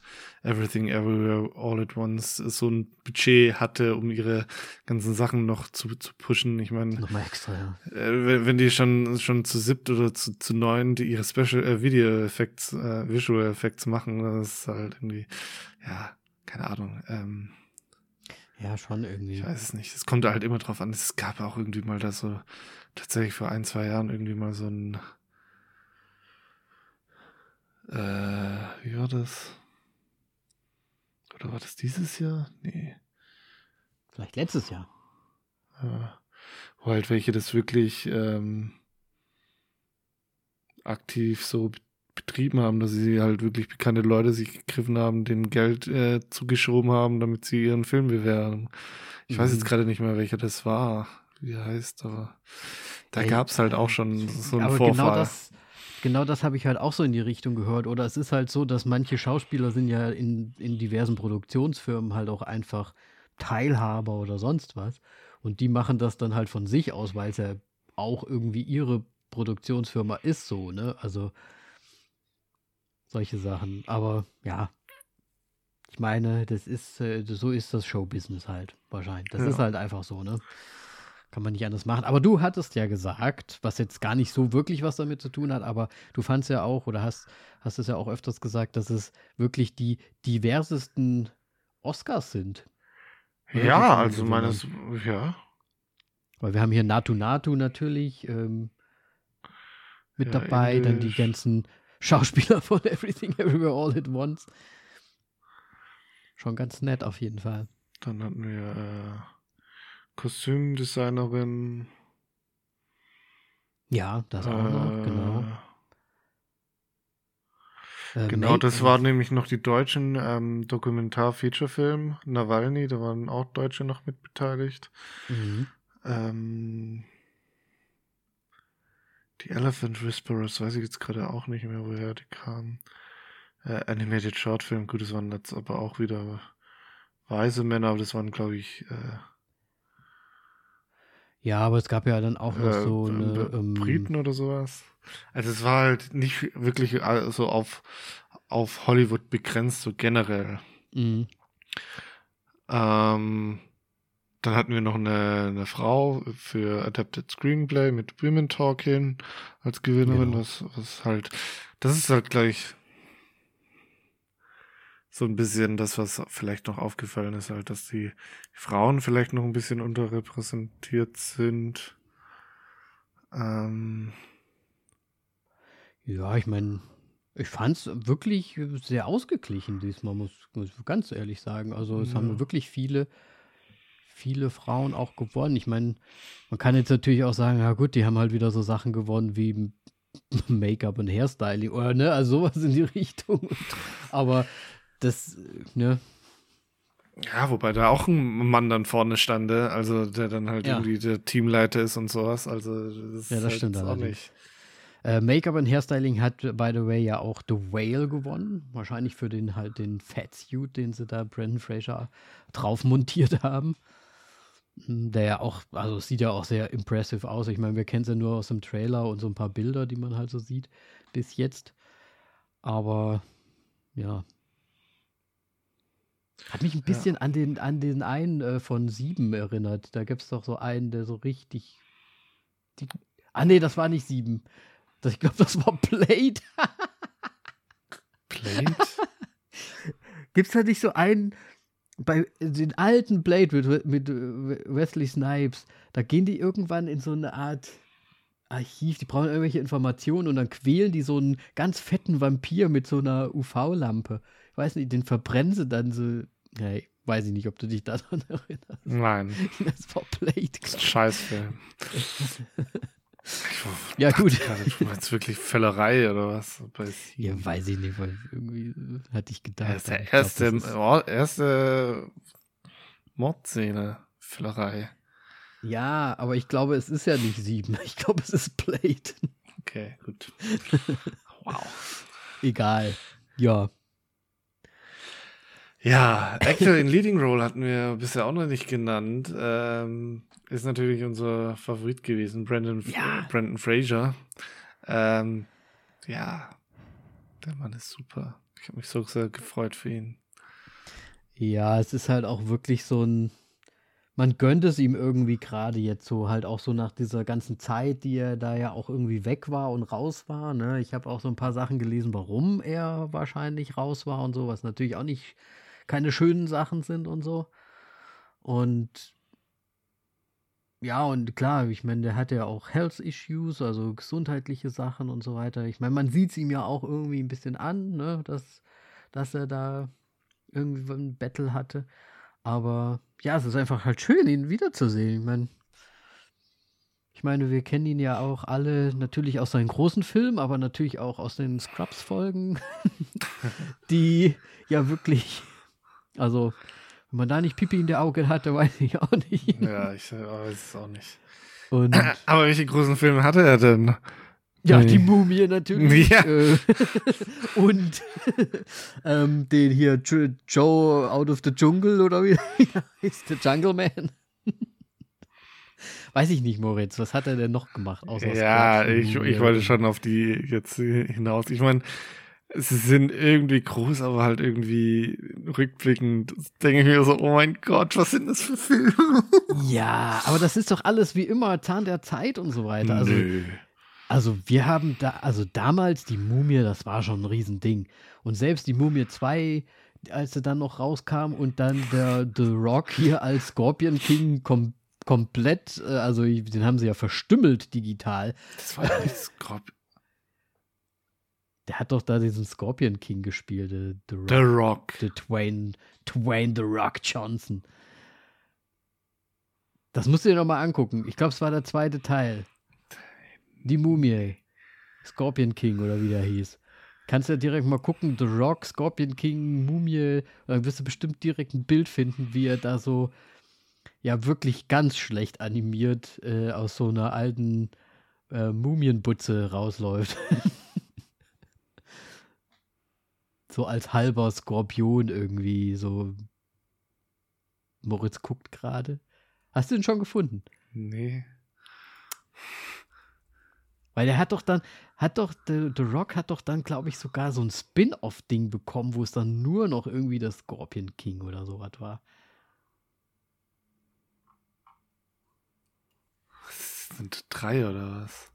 Everything Everywhere All at Once so ein Budget hatte, um ihre ganzen Sachen noch zu, zu pushen. Ich meine, nochmal extra, ja. Äh, wenn, wenn, die schon schon zu siebt oder zu, zu neun die ihre Special äh, Video Effects, äh, Visual Effects machen, das ist halt irgendwie, ja, keine Ahnung. Ähm, ja, schon irgendwie. Ich weiß es nicht. Es kommt halt immer drauf an. Es gab auch irgendwie mal da so tatsächlich vor ein, zwei Jahren irgendwie mal so ein äh, wie war das? Oder war das dieses Jahr? Nee. Vielleicht letztes Jahr. Ja. Wo halt welche das wirklich ähm, aktiv so betrieben haben, dass sie halt wirklich bekannte Leute sich gegriffen haben, denen Geld äh, zugeschoben haben, damit sie ihren Film bewerben. Ich mhm. weiß jetzt mhm. gerade nicht mehr, welcher das war, wie er heißt, aber da gab es halt auch schon so einen aber genau Vorfall. Genau das, genau das habe ich halt auch so in die Richtung gehört. Oder es ist halt so, dass manche Schauspieler sind ja in, in diversen Produktionsfirmen halt auch einfach Teilhaber oder sonst was. Und die machen das dann halt von sich aus, weil es ja auch irgendwie ihre Produktionsfirma ist so, ne? Also solche Sachen. Aber ja, ich meine, das ist, äh, so ist das Showbusiness halt wahrscheinlich. Das ja. ist halt einfach so, ne? Kann man nicht anders machen. Aber du hattest ja gesagt, was jetzt gar nicht so wirklich was damit zu tun hat, aber du fandst ja auch oder hast, hast es ja auch öfters gesagt, dass es wirklich die diversesten Oscars sind. Ja, also meines, ja. Weil wir haben hier Natu Natu natürlich ähm, mit ja, dabei, Englisch. dann die ganzen Schauspieler [laughs] von Everything Everywhere All at Once. Schon ganz nett auf jeden Fall. Dann hatten wir äh, Kostümdesignerin. Ja, das auch äh, noch, genau. Äh, genau, das war nämlich noch die deutschen ähm, Dokumentar-Feature-Film. Nawalny, da waren auch Deutsche noch mit beteiligt. Mhm. Ähm, die Elephant Whisperers, weiß ich jetzt gerade auch nicht mehr, woher die kamen. Äh, Animated Short Film, gut, das waren jetzt aber auch wieder weise Männer, aber das waren, glaube ich, äh, ja, aber es gab ja dann auch noch äh, so eine. Ähm, Briten oder sowas. Also es war halt nicht wirklich so also auf, auf Hollywood begrenzt, so generell. Mhm. Ähm, dann hatten wir noch eine, eine Frau für Adapted Screenplay mit Women Talking als Gewinnerin, genau. was, was halt, das ist halt gleich so ein bisschen das, was vielleicht noch aufgefallen ist, halt, dass die Frauen vielleicht noch ein bisschen unterrepräsentiert sind. Ähm ja, ich meine, ich fand es wirklich sehr ausgeglichen diesmal, muss, muss ich ganz ehrlich sagen. Also es ja. haben wirklich viele, viele Frauen auch gewonnen. Ich meine, man kann jetzt natürlich auch sagen, ja gut, die haben halt wieder so Sachen gewonnen wie Make-up und Hairstyling oder ne, also sowas in die [laughs] Richtung. Aber das, ne? Ja, wobei da auch ein Mann dann vorne stande, also der dann halt ja. irgendwie der Teamleiter ist und sowas. Also das, ja, das halt stimmt auch nicht. Äh, Make-up und Hairstyling hat, by the way, ja auch The Whale gewonnen. Wahrscheinlich für den halt den Fatsuit, den sie da Brandon Fraser drauf montiert haben. Hm, der ja auch, also sieht ja auch sehr impressive aus. Ich meine, wir kennen es ja nur aus dem Trailer und so ein paar Bilder, die man halt so sieht bis jetzt. Aber ja, Hat mich ein bisschen ja. an, den, an den einen äh, von sieben erinnert. Da gibt es doch so einen, der so richtig. Die, ah, nee, das war nicht sieben. Das, ich glaube, das war Blade. [laughs] Blade? Gibt es da nicht so einen, bei den alten Blade mit, mit Wesley Snipes, da gehen die irgendwann in so eine Art Archiv, die brauchen irgendwelche Informationen und dann quälen die so einen ganz fetten Vampir mit so einer UV-Lampe. Weiß nicht, den verbrennen sie dann so. Hey, weiß ich nicht, ob du dich daran [laughs] erinnerst. Nein. Das war Blade. Scheißfilm. ja, gut. Du meinst wirklich Völlerei oder was? Ja, weiß ich nicht, weil irgendwie hatte ich gedacht. Das ist der erste, glaub, erste Mordszene, Völlerei. Ja, aber ich glaube, es ist ja nicht sieben. Ich glaube, es ist Blade. Okay, gut. [laughs] wow. Egal. Ja. Ja, Actor in Leading Role hatten wir bisher auch noch nicht genannt. Ähm, ist natürlich unser Favorit gewesen, Brandon, ja. Brandon Fraser. Ähm, ja, der Mann ist super. Ich habe mich so sehr gefreut für ihn. Ja, es ist halt auch wirklich so ein. Man gönnt es ihm irgendwie gerade jetzt so, halt auch so nach dieser ganzen Zeit, die er da ja auch irgendwie weg war und raus war. Ne? Ich habe auch so ein paar Sachen gelesen, warum er wahrscheinlich raus war und so, was natürlich auch nicht keine schönen Sachen sind und so. Und ja, und klar, ich meine, der hat ja auch Health Issues, also gesundheitliche Sachen und so weiter. Ich meine, man sieht es ihm ja auch irgendwie ein bisschen an, ne, dass, dass er da irgendwie ein Battle hatte. Aber ja, es ist einfach halt schön, ihn wiederzusehen. Ich meine, ich meine, wir kennen ihn ja auch alle natürlich aus seinen großen Filmen, aber natürlich auch aus den Scrubs-Folgen, [laughs] die ja wirklich also, wenn man da nicht Pipi in der Augen hatte, weiß ich auch nicht. Ja, ich weiß es auch nicht. Und [clears throat] Aber welche großen Filme hatte er denn? Ja, die Mumie natürlich. Ja. Äh, [laughs] und [laughs] ähm, den hier Joe Out of the Jungle oder wie [laughs] heißt der Jungle Man. Weiß ich nicht, Moritz, was hat er denn noch gemacht? Ja, ich, ich wollte schon auf die jetzt hinaus. Ich meine, sie sind irgendwie groß, aber halt irgendwie rückblickend denke ich mir so, oh mein Gott, was sind das für Filme? [laughs] Ja, aber das ist doch alles wie immer Zahn der Zeit und so weiter. Also, Nö. also wir haben da, also damals die Mumie, das war schon ein Riesending. Und selbst die Mumie 2, als sie dann noch rauskam und dann der The Rock hier als Scorpion King kom komplett, äh, also den haben sie ja verstümmelt digital. Das war ja nicht Scorpion. Der hat doch da diesen Scorpion King gespielt. The, the Rock. The Rock. The Twain, Twain The Rock Johnson. Das musst du dir nochmal angucken. Ich glaube, es war der zweite Teil. Die Mumie. Scorpion King oder wie der hieß. Kannst du ja direkt mal gucken, The Rock, Scorpion King, Mumie. Dann wirst du bestimmt direkt ein Bild finden, wie er da so, ja, wirklich ganz schlecht animiert äh, aus so einer alten äh, Mumienbutze rausläuft. [laughs] so als halber Skorpion irgendwie so. Moritz guckt gerade. Hast du ihn schon gefunden? Nee. Weil er hat doch dann, hat doch, The, The Rock hat doch dann, glaube ich, sogar so ein Spin-off-Ding bekommen, wo es dann nur noch irgendwie der Scorpion King oder sowas war. Das sind drei oder was?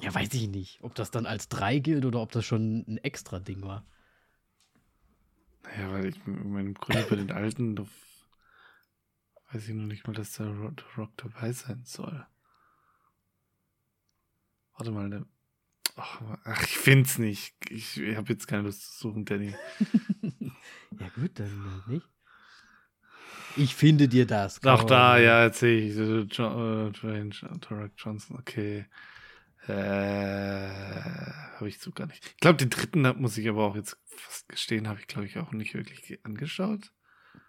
Ja, weiß ich nicht, ob das dann als drei gilt oder ob das schon ein extra Ding war. Ja, weil ich im Grunde bei den alten weiß ich noch nicht mal, dass der Rock dabei sein soll. Warte mal, ne. Ach, ich find's nicht. Ich, ich habe jetzt keine Lust zu suchen, Danny. [laughs] ja, gut, dann nicht. Ich finde dir das. Ach, da, ja, jetzt sehe ich. John, äh, Johnson, okay. Äh, habe ich so gar nicht. Ich glaube, den dritten muss ich aber auch jetzt fast gestehen, habe ich, glaube ich, auch nicht wirklich angeschaut.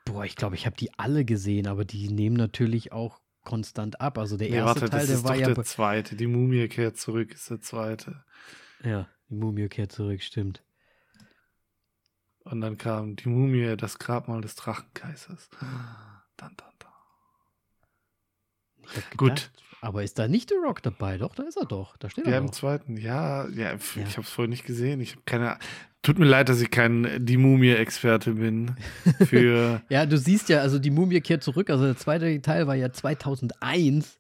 Boah, ich glaube, ich habe die alle gesehen, aber die nehmen natürlich auch konstant ab. Also der nee, erste warte, Teil, der war ja. Der zweite, die Mumie kehrt zurück, ist der zweite. Ja, die Mumie kehrt zurück, stimmt. Und dann kam die Mumie, das Grabmal des Drachenkaisers. Dann, dann, Gut. Aber ist da nicht The Rock dabei? Doch, da ist er doch. Da steht Ja, er im doch. zweiten. Ja, ja, Ja. ich habe es vorher nicht gesehen. Ich habe keine. Tut mir leid, dass ich kein die Mumie-Experte bin. Für [laughs] Ja, du siehst ja, also die Mumie kehrt zurück. Also der zweite Teil war ja 2001.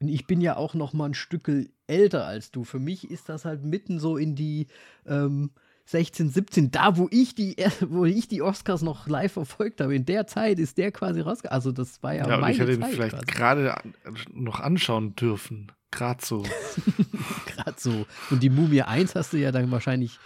Und ich bin ja auch noch mal ein Stückel älter als du. Für mich ist das halt mitten so in die ähm, 16, 17, da wo ich die, [laughs] wo ich die Oscars noch live verfolgt habe. In der Zeit ist der quasi rausgekommen. Also das war ja, ja, meine ich hätte ihn Zeit vielleicht gerade an- noch anschauen dürfen. Gerade so. [laughs] Gerade so. Und die Mumie 1 hast du ja dann wahrscheinlich.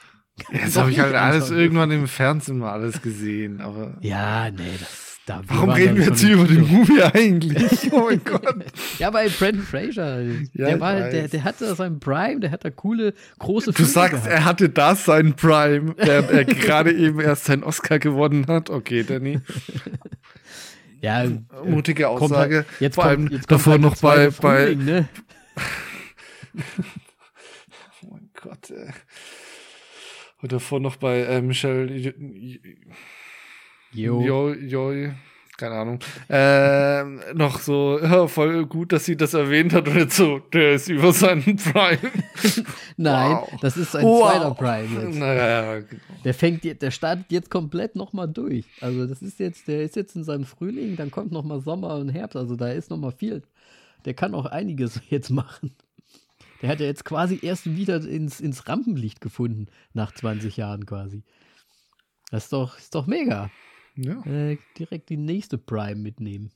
Jetzt habe ich halt alles irgendwann im Fernsehen mal alles gesehen. Aber Ja, nee, das. Da, warum reden wir jetzt hier über die Mumie eigentlich? Oh mein [laughs] Gott. Ja, bei Brandon Fraser. Ja, der, war, der, der hatte seinen Prime, der hat da coole, große Du Filme sagst, gehabt. er hatte das seinen Prime, der, der [laughs] gerade eben erst seinen Oscar gewonnen hat. Okay, Danny. Ja, Mutige kommt Aussage. Halt, jetzt Vor kommt, allem jetzt kommt davor halt noch bei, bei ne? [laughs] Oh mein Gott, ey. Und davor noch bei äh, Michelle Jo. Jo, Joi, keine Ahnung. Ähm, noch so, [laughs] ja, voll gut, dass sie das erwähnt hat und jetzt so, der ist über seinen [laughs] Prime. Nein, Wow. das ist sein Wow. zweiter Prime jetzt. Naja, genau. Der fängt, der startet jetzt komplett nochmal durch. Also das ist jetzt, der ist jetzt in seinem Frühling, dann kommt nochmal Sommer und Herbst. Also da ist nochmal viel. Der kann auch einiges [laughs] jetzt machen. Der hat ja jetzt quasi erst wieder ins, ins Rampenlicht gefunden, nach 20 Jahren quasi. Das ist doch, ist doch mega. Ja, Äh, direkt die nächste Prime mitnehmen.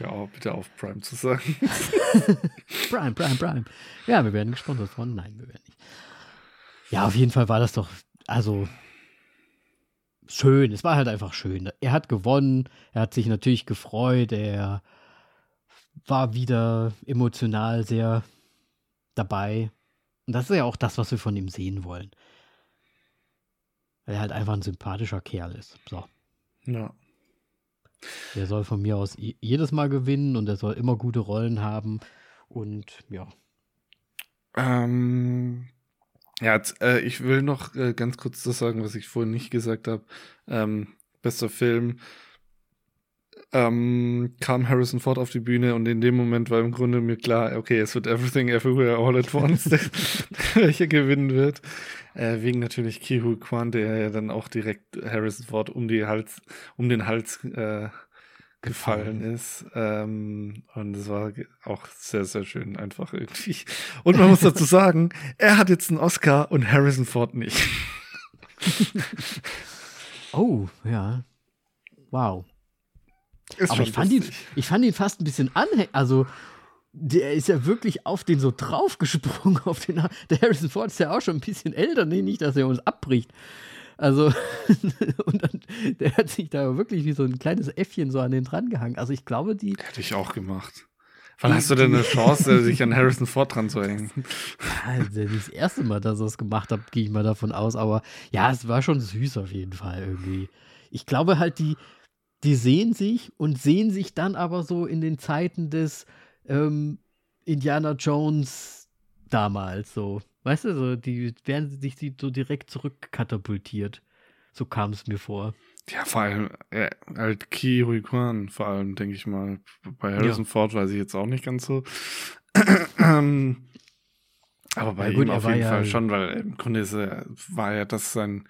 ja, bitte auf Prime zu sagen. [laughs] [laughs] Prime, Prime, Prime. Ja, wir werden gesponsert von. Nein, wir werden nicht. Ja, auf jeden Fall war das doch, also schön. Es war halt einfach schön. Er hat gewonnen. Er hat sich natürlich gefreut. Er war wieder emotional sehr dabei. Und das ist ja auch das, was wir von ihm sehen wollen. Weil er halt einfach ein sympathischer Kerl ist. So. Ja. Der soll von mir aus jedes Mal gewinnen und er soll immer gute Rollen haben. Und ja. Ähm, ja, jetzt, äh, ich will noch äh, ganz kurz das sagen, was ich vorhin nicht gesagt habe. Ähm, bester Film. Ähm, kam Harrison Ford auf die Bühne und in dem Moment war im Grunde mir klar, okay, es wird Everything Everywhere All at Once, der, [laughs] welcher gewinnen wird. Äh, wegen natürlich Kihu Kwan, der ja dann auch direkt Harrison Ford um, die Hals, um den Hals äh, gefallen ist. Ähm, und es war auch sehr, sehr schön, einfach irgendwie. Und man muss dazu sagen, [laughs] er hat jetzt einen Oscar und Harrison Ford nicht. [laughs] Oh, ja. Wow. Ist Aber ich fand, ihn, ich fand ihn fast ein bisschen anhängig. Also, der ist ja wirklich auf den so draufgesprungen. Auf den, der Harrison Ford ist ja auch schon ein bisschen älter. Nee, nicht, dass er uns abbricht. Also, [laughs] und dann, der hat sich da wirklich wie so ein kleines Äffchen so an den dran gehangen. Also, ich glaube, die, Hätte ich auch gemacht. Wann hast du denn eine Chance, [laughs] sich an Harrison Ford dran zu hängen? das ist das erste Mal, dass er es gemacht hat, gehe ich mal davon aus. Aber ja, es war schon süß auf jeden Fall irgendwie. Ich glaube halt, die, die sehen sich und sehen sich dann aber so in den Zeiten des ähm, Indiana Jones damals so. Weißt du, so, die werden sich die so direkt zurückkatapultiert. So kam es mir vor. Ja, vor allem äh, halt Ki Hui Kwan, vor allem, denke ich mal. Bei Harrison Ford weiß ich jetzt auch nicht ganz so. [clears throat] Aber bei Ja, gut, ihm auf jeden ja- Fall schon, weil im Grunde ist war ja das sein,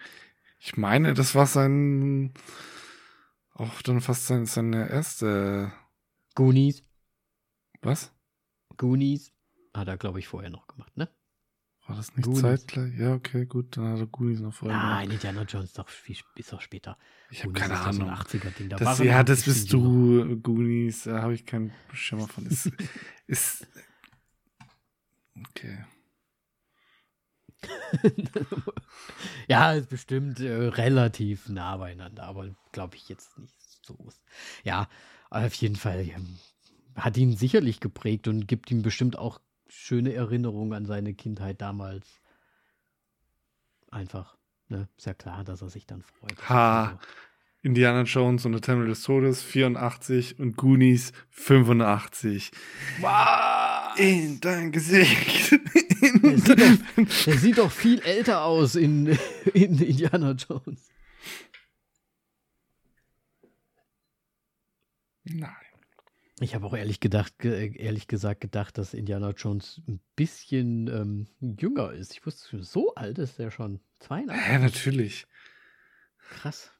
ich meine, das war sein, auch dann fast sein, seine erste, Goonies. was? Goonies. Hat er, glaube ich, vorher noch gemacht, ne? War das nicht Goonies. zeitgleich? Ja, okay, gut, dann hat er Goonies noch vorher gemacht. Nein, Indiana Jones ist doch, viel, ist doch später. Ich habe keine ist ja so Ahnung. ein 80er-Ding. Da Das, ja, noch das bist du, Goonies, da habe ich keinen Schimmer von. Ist, [laughs] ist, okay. [laughs] ja, ist bestimmt äh, relativ nah beieinander, aber glaube ich jetzt nicht so. Ja, auf jeden Fall ähm, hat ihn sicherlich geprägt und gibt ihm bestimmt auch schöne Erinnerungen an seine Kindheit damals. Einfach, ne? Ist ja klar, dass er sich dann freut. Ha. Indiana Jones und der Tempel des Todes 84 und Goonies 85. wow! In dein Gesicht. Der sieht, doch, der sieht doch viel älter aus in, in Indiana Jones. Nein. Ich habe auch ehrlich gedacht, ehrlich gesagt gedacht, dass Indiana Jones ein bisschen ähm, jünger ist. Ich wusste so alt ist er schon. 82. Ja, natürlich. Krass.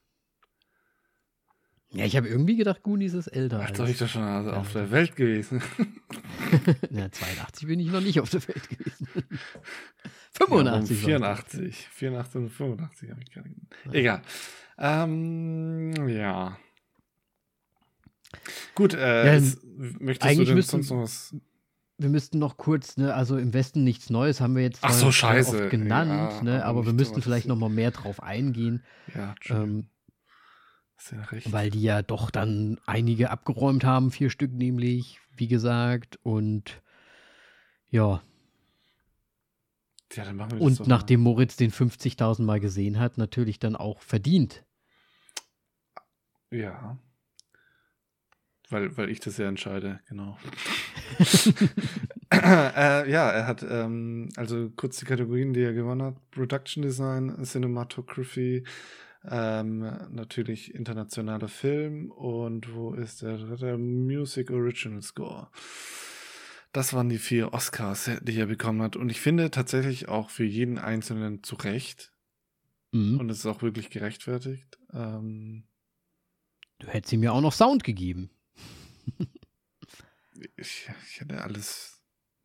Ja, ich habe irgendwie gedacht, Goonies ist älter. Ach, doch ich doch schon also auf der Welt gewesen. [laughs] Na, 82 bin ich noch nicht auf der Welt gewesen. 85. [laughs] Ja, 84. 84 und 85 habe ich gerade. Egal. Ähm, ja. Gut, äh, Ja, es- möchtest eigentlich du denn müssten- sonst noch was? Wir müssten noch kurz, ne, also im Westen nichts Neues haben wir jetzt Ach so, scheiße. oft genannt, Ja, ne, aber wir müssten vielleicht noch mal mehr drauf eingehen, Ja, ähm, ja weil die ja doch dann einige abgeräumt haben, vier Stück nämlich, wie gesagt, und ja, ja, dann machen wir das doch und mal. nachdem Moritz den 50.000 Mal gesehen hat, natürlich dann auch verdient. Ja. Weil, weil ich das ja entscheide, genau. [laughs] [laughs] äh, ja, er hat, ähm, also kurz die Kategorien, die er gewonnen hat: Production Design, Cinematography, ähm, natürlich internationaler Film und wo ist der dritte? Music Original Score. Das waren die vier Oscars, die er bekommen hat. Und ich finde tatsächlich auch für jeden Einzelnen zu Recht. Mhm. Und es ist auch wirklich gerechtfertigt. Ähm, Du hättest ihm ja auch noch Sound gegeben. ich, ich hätte alles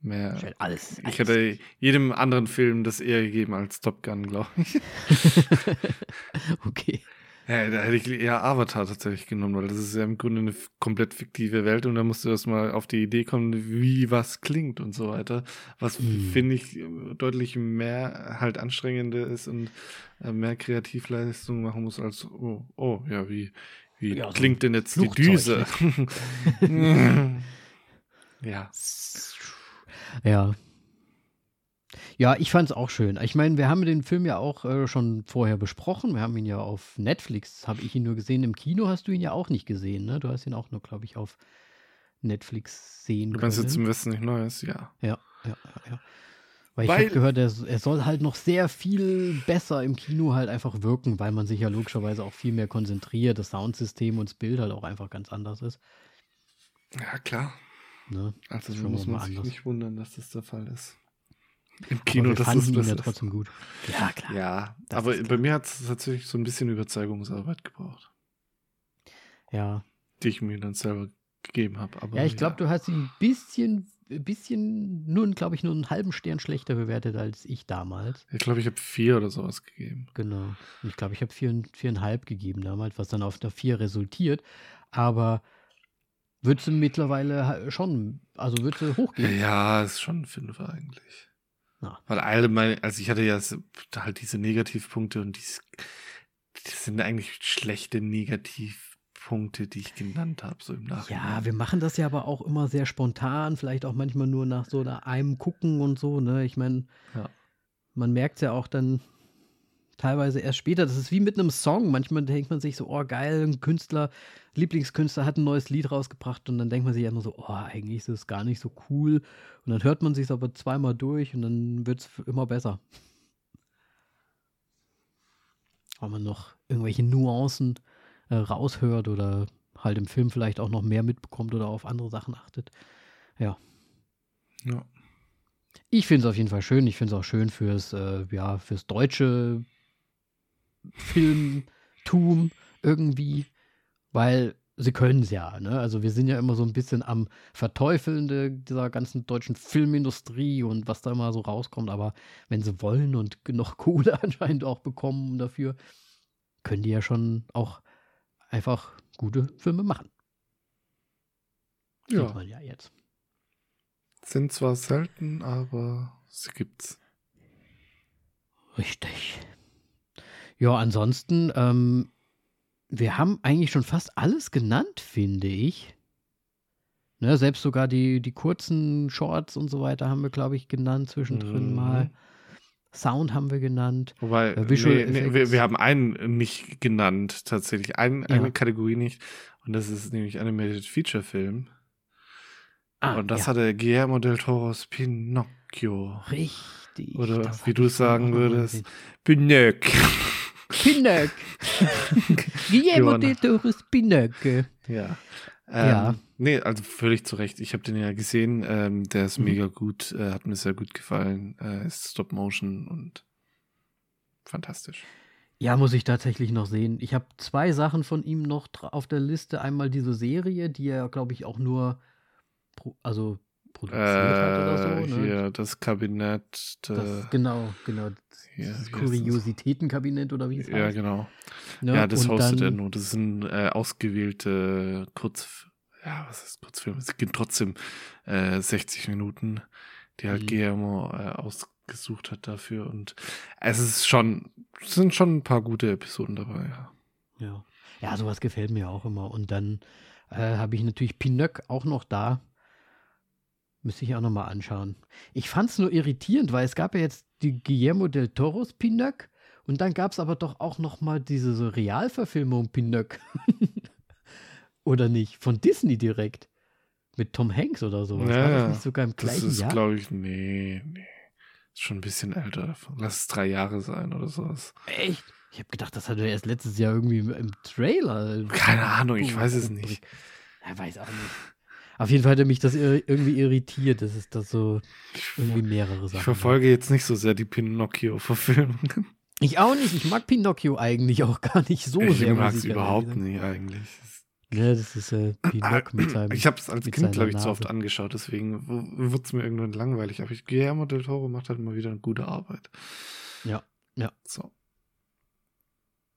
mehr. Ich hätte alles. Ich alles. hätte jedem anderen Film das eher gegeben als Top Gun, glaube ich. [laughs] okay. Ja, da hätte ich eher Avatar tatsächlich genommen, weil das ist ja im Grunde eine komplett fiktive Welt und da musst du erst mal auf die Idee kommen, wie was klingt und so weiter. Was Hm. finde ich deutlich mehr halt anstrengender ist und äh, mehr Kreativleistung machen muss als, oh, oh ja, wie, wie Ja, so klingt denn jetzt die Flugzeug, Düse? [laughs] [laughs] ja. Ja. Ja, ich fand es auch schön. Ich meine, wir haben den Film ja auch äh, schon vorher besprochen. Wir haben ihn ja auf Netflix, habe ich ihn nur gesehen. Im Kino hast du ihn ja auch nicht gesehen, ne? Du hast ihn auch nur, glaube ich, auf Netflix sehen Du können. meinst jetzt im Westen nicht Neues? Ja. Ja, ja, ja, ja. Weil ich Weil- habe gehört, er, er soll halt noch sehr viel besser im Kino halt einfach wirken, weil man sich ja logischerweise auch viel mehr konzentriert, das Soundsystem und das Bild halt auch einfach ganz anders ist. Ja, klar. Ne? Also Schauen da wir muss man sich anders. nicht wundern, dass das der Fall ist. Im Aber Kino, das ihn besser ja ist. trotzdem gut. Ja, klar. Ja, Das aber ist bei mir hat es tatsächlich so ein bisschen Überzeugungsarbeit gebraucht, Ja, die ich mir dann selber gegeben habe. Ja ich glaube, du hast ihn ein bisschen, ein bisschen, nur, glaube ich, nur einen halben Stern schlechter bewertet als ich damals. Ich glaube, ich habe vier oder sowas gegeben. Genau. Und ich glaube, ich habe vier, viereinhalb gegeben damals, was dann auf einer vier resultiert. Aber würdest du mittlerweile schon, also würdest du hochgehen? Ja, ist schon ein Fünfer eigentlich. Ja. Weil alle meine, also ich hatte ja halt diese Negativpunkte und dies, das sind eigentlich schlechte Negativpunkte, die ich genannt habe, so im Nachhinein. Ja, wir machen das ja aber auch immer sehr spontan, vielleicht auch manchmal nur nach so einem Gucken und so, ne? Ich meine, Ja. man merkt es ja auch dann teilweise erst später. Das ist wie mit einem Song. Manchmal denkt man sich so, oh geil, ein Künstler, Lieblingskünstler hat ein neues Lied rausgebracht und dann denkt man sich immer so, oh, eigentlich ist es gar nicht so cool. Und dann hört man sich aber zweimal durch und dann wird es immer besser. Weil man noch irgendwelche Nuancen äh, raushört oder halt im Film vielleicht auch noch mehr mitbekommt oder auf andere Sachen achtet. Ja. Ja. Ich finde es auf jeden Fall schön. Ich finde es auch schön fürs, äh, ja, fürs deutsche Filmtum irgendwie, weil sie können es ja. Ne? Also wir sind ja immer so ein bisschen am Verteufeln de, dieser ganzen deutschen Filmindustrie und was da immer so rauskommt. Aber wenn sie wollen und genug [laughs] Kohle anscheinend auch bekommen dafür, können die ja schon auch einfach gute Filme machen. Sieht Ja. man ja jetzt. Sind zwar selten, aber sie gibt's. Richtig. Ja, ansonsten, ähm, wir haben eigentlich schon fast alles genannt, finde ich. Ne, selbst sogar die, die kurzen Shorts und so weiter haben wir, glaube ich, genannt zwischendrin Mhm. mal. Sound haben wir genannt. Wobei, Äh, Visual nee, nee, wir, wir haben einen nicht genannt, tatsächlich. Ein, Ja. Eine Kategorie nicht. Und das ist nämlich Animated Feature Film. und das ja, hatte Guillermo del Toro's Pinocchio. richtig. Oder wie du ich sagen würdest. Pinocchio. Pinocchio. Guillermo del Toro's Pinocchio. Ja. Ähm, Ja. Nee, also völlig zu Recht. Ich habe den ja gesehen. Ähm, der ist Mhm. mega gut. Äh, hat mir sehr gut gefallen. Äh, ist Stop Motion und fantastisch. Ja, muss ich tatsächlich noch sehen. Ich habe zwei Sachen von ihm noch auf der Liste. Einmal diese Serie, die er, glaube ich, auch nur also produziert hat oder Äh, so. Ne? Hier, das Kabinett. Das, äh, genau, genau. hier, Das das? Kuriositätenkabinett oder wie es Ja, heißt. genau. Ne? Ja, das Und hostet er nur. Das sind äh, ausgewählte Kurz... Ja, was ist Kurzfilme? Es gibt trotzdem äh, 60 Minuten, die halt Mhm. Guillermo äh, ausgesucht hat dafür. Und es ist schon, es sind schon ein paar gute Episoden dabei, ja. Ja. ja, sowas gefällt mir auch immer. Und dann äh, habe ich natürlich Pinöck auch noch da. Müsste ich auch noch mal anschauen. Ich fand es nur irritierend, weil es gab ja jetzt die Guillermo del Toros Pinöck und dann gab es aber doch auch noch mal diese so Realverfilmung Pinöck. [laughs] oder nicht? Von Disney direkt. Mit Tom Hanks oder sowas. War Ja, das nicht sogar im Das gleichen ist, Jahr? glaube ich, nee, nee. Ist schon ein bisschen älter. Lass es drei Jahre sein oder sowas. Echt? Ich habe gedacht, das hatte er erst letztes Jahr irgendwie im, im Trailer. Keine Ahnung, ich Oh, weiß es oh, nicht. Er weiß auch nicht. Auf jeden Fall hat mich das ir- irgendwie irritiert, dass es da so irgendwie mehrere Sachen Ich verfolge jetzt nicht so sehr die Pinocchio-Verfilmungen. [laughs] Ich auch nicht. Ich mag Pinocchio eigentlich auch gar nicht so ich sehr. mag muss es ich überhaupt nicht eigentlich. Ja, das ist äh, Pinocchio mit seinem. Ich habe es als Kind, glaube ich, zu oft Nase. angeschaut, deswegen wird es mir irgendwann langweilig. Aber ich, Guillermo del Toro macht halt immer wieder eine gute Arbeit. Ja, ja. So.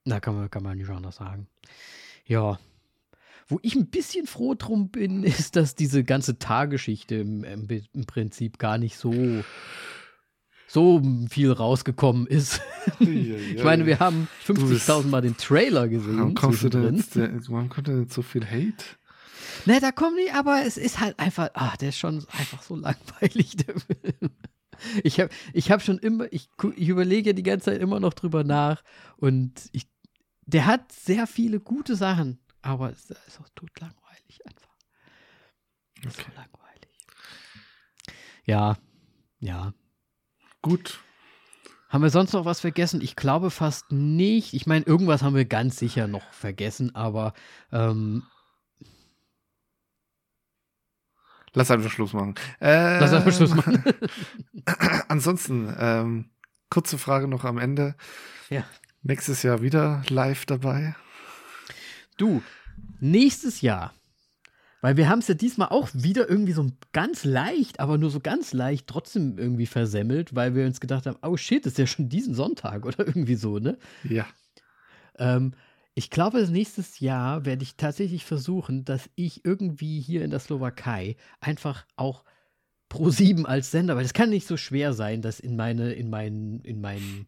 Da kann man, kann man nicht anders sagen. Ja. Wo ich ein bisschen froh drum bin, [laughs] ist, dass diese ganze Targeschichte im, im, im Prinzip gar nicht so, so viel rausgekommen ist. [laughs] Ich meine, wir haben Du bist- 50.000 Mal den Trailer gesehen. Warum kommst du denn jetzt, der- warum kommt denn jetzt so viel Hate? Ne, da kommt nicht, aber es ist halt einfach, ah, der ist schon einfach so langweilig, der Film. Ich habe ich hab schon immer, ich, ich überlege die ganze Zeit immer noch drüber nach und ich, der hat sehr viele gute Sachen, aber es ist auch totlangweilig einfach. So Okay. langweilig. Ja, ja. Gut. Haben wir sonst noch was vergessen? Ich glaube fast nicht. Ich meine, irgendwas haben wir ganz sicher noch vergessen, aber ähm, Lass einfach Schluss machen. Äh, lass einfach Schluss machen. [laughs] Ansonsten, ähm, kurze Frage noch am Ende. Ja. Nächstes Jahr wieder live dabei. Du, nächstes Jahr, weil wir haben es ja diesmal auch wieder irgendwie so ganz leicht, aber nur so ganz leicht trotzdem irgendwie versemmelt, weil wir uns gedacht haben, oh shit, ist ja schon diesen Sonntag oder irgendwie so, ne? Ja. Ähm, ich glaube, das nächstes Jahr werde ich tatsächlich versuchen, dass ich irgendwie hier in der Slowakei einfach auch Pro 7 als Sender, weil es kann nicht so schwer sein, das in meine, in mein, in mein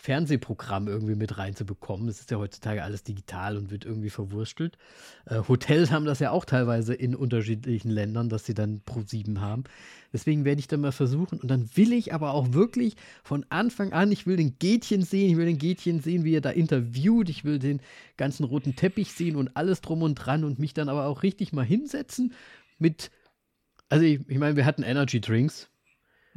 Fernsehprogramm irgendwie mit reinzubekommen. Es ist ja heutzutage alles digital und wird irgendwie verwurstelt. Äh, Hotels haben das ja auch teilweise in unterschiedlichen Ländern, dass sie dann Pro 7 haben. Deswegen werde ich dann mal versuchen. Und dann will ich aber auch wirklich von Anfang an, ich will den Gätchen sehen, ich will den Gätchen sehen, wie er da interviewt, ich will den ganzen roten Teppich sehen und alles drum und dran und mich dann aber auch richtig mal hinsetzen mit, also ich, ich meine, wir hatten Energy Drinks.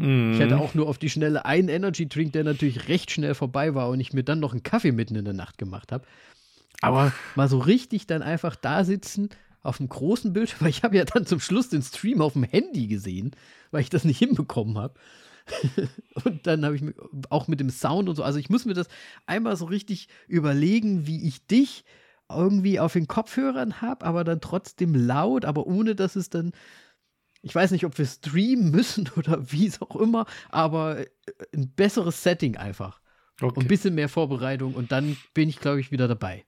Mhm. Ich hatte auch nur auf die Schnelle einen Energy Drink, der natürlich recht schnell vorbei war und ich mir dann noch einen Kaffee mitten in der Nacht gemacht habe. Aber mal so richtig dann einfach da sitzen auf dem großen Bildschirm, weil ich habe ja dann zum Schluss den Stream auf dem Handy gesehen, weil ich das nicht hinbekommen habe. [laughs] und dann habe ich mir auch mit dem Sound und so, also ich muss mir das einmal so richtig überlegen, wie ich dich irgendwie auf den Kopfhörern habe, aber dann trotzdem laut, aber ohne dass es dann ich weiß nicht, ob wir streamen müssen [laughs] oder wie es auch immer, aber äh, ein besseres Setting einfach. Und Okay. ein bisschen mehr Vorbereitung und dann bin ich, glaube ich, wieder dabei.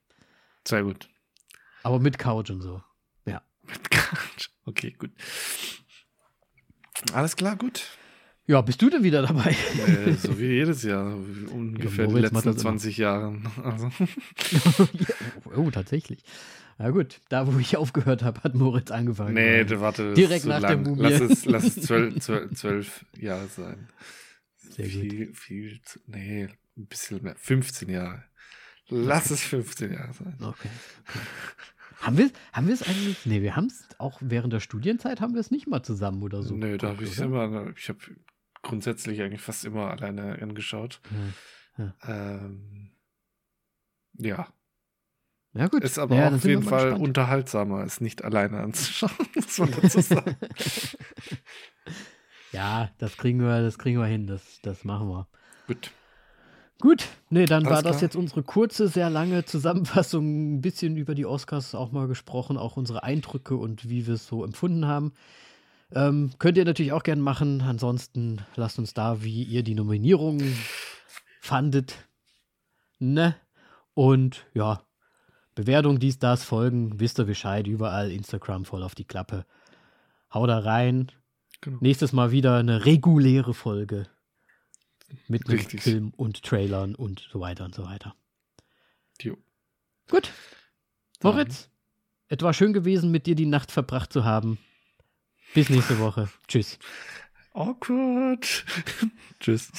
Sehr gut. Aber mit Couch und so. Mit Couch. Okay, gut. Alles klar, gut. Ja, bist du denn wieder dabei? Äh, so [laughs] wie jedes Jahr, ungefähr die Moritz macht letzten das immer. 20 Jahre. Also, [laughs] oh, tatsächlich. Na gut, da wo ich aufgehört habe, hat Moritz angefangen. nee, warte. Direkt nach der lang. Mumie. Lass es, [laughs] lass es zwölf, zwölf, zwölf Jahre sein. Sehr gut. viel, viel, zu, nee, ein bisschen mehr. 15 Jahre. Lass es 15 Jahre sein. Okay. okay. Haben wir haben wir es eigentlich? Nee, wir haben es auch während der Studienzeit haben wir es nicht mal zusammen oder so. Nö, da habe ich oder? immer, ich habe grundsätzlich eigentlich fast immer alleine angeschaut. Ja. Ähm, ja. Ja, gut. Ist aber ja, auf jeden Fall gespannt. unterhaltsamer, ist nicht alleine anzuschauen, [laughs] muss man [laughs] dazu sagen. ja, das kriegen wir, das kriegen wir hin, das, das machen wir. Gut. Gut, nee, dann Alles war das klar. jetzt unsere kurze, sehr lange Zusammenfassung, ein bisschen über die Oscars auch mal gesprochen, auch unsere Eindrücke und wie wir es so empfunden haben. Ähm, könnt ihr natürlich auch gerne machen. Ansonsten lasst uns da, wie ihr die Nominierungen fandet. Ne? Und ja, Bewertung, dies, das, Folgen, wisst ihr Bescheid, überall Instagram voll auf die Klappe. Hau da rein. Genau. Nächstes Mal wieder eine reguläre Folge. Mit Richtig. Film und Trailern und so weiter und so weiter. Jo. Gut. Moritz, es war schön gewesen, mit dir die Nacht verbracht zu haben. Bis nächste Woche. Tschüss. Awkward. [laughs] Tschüss.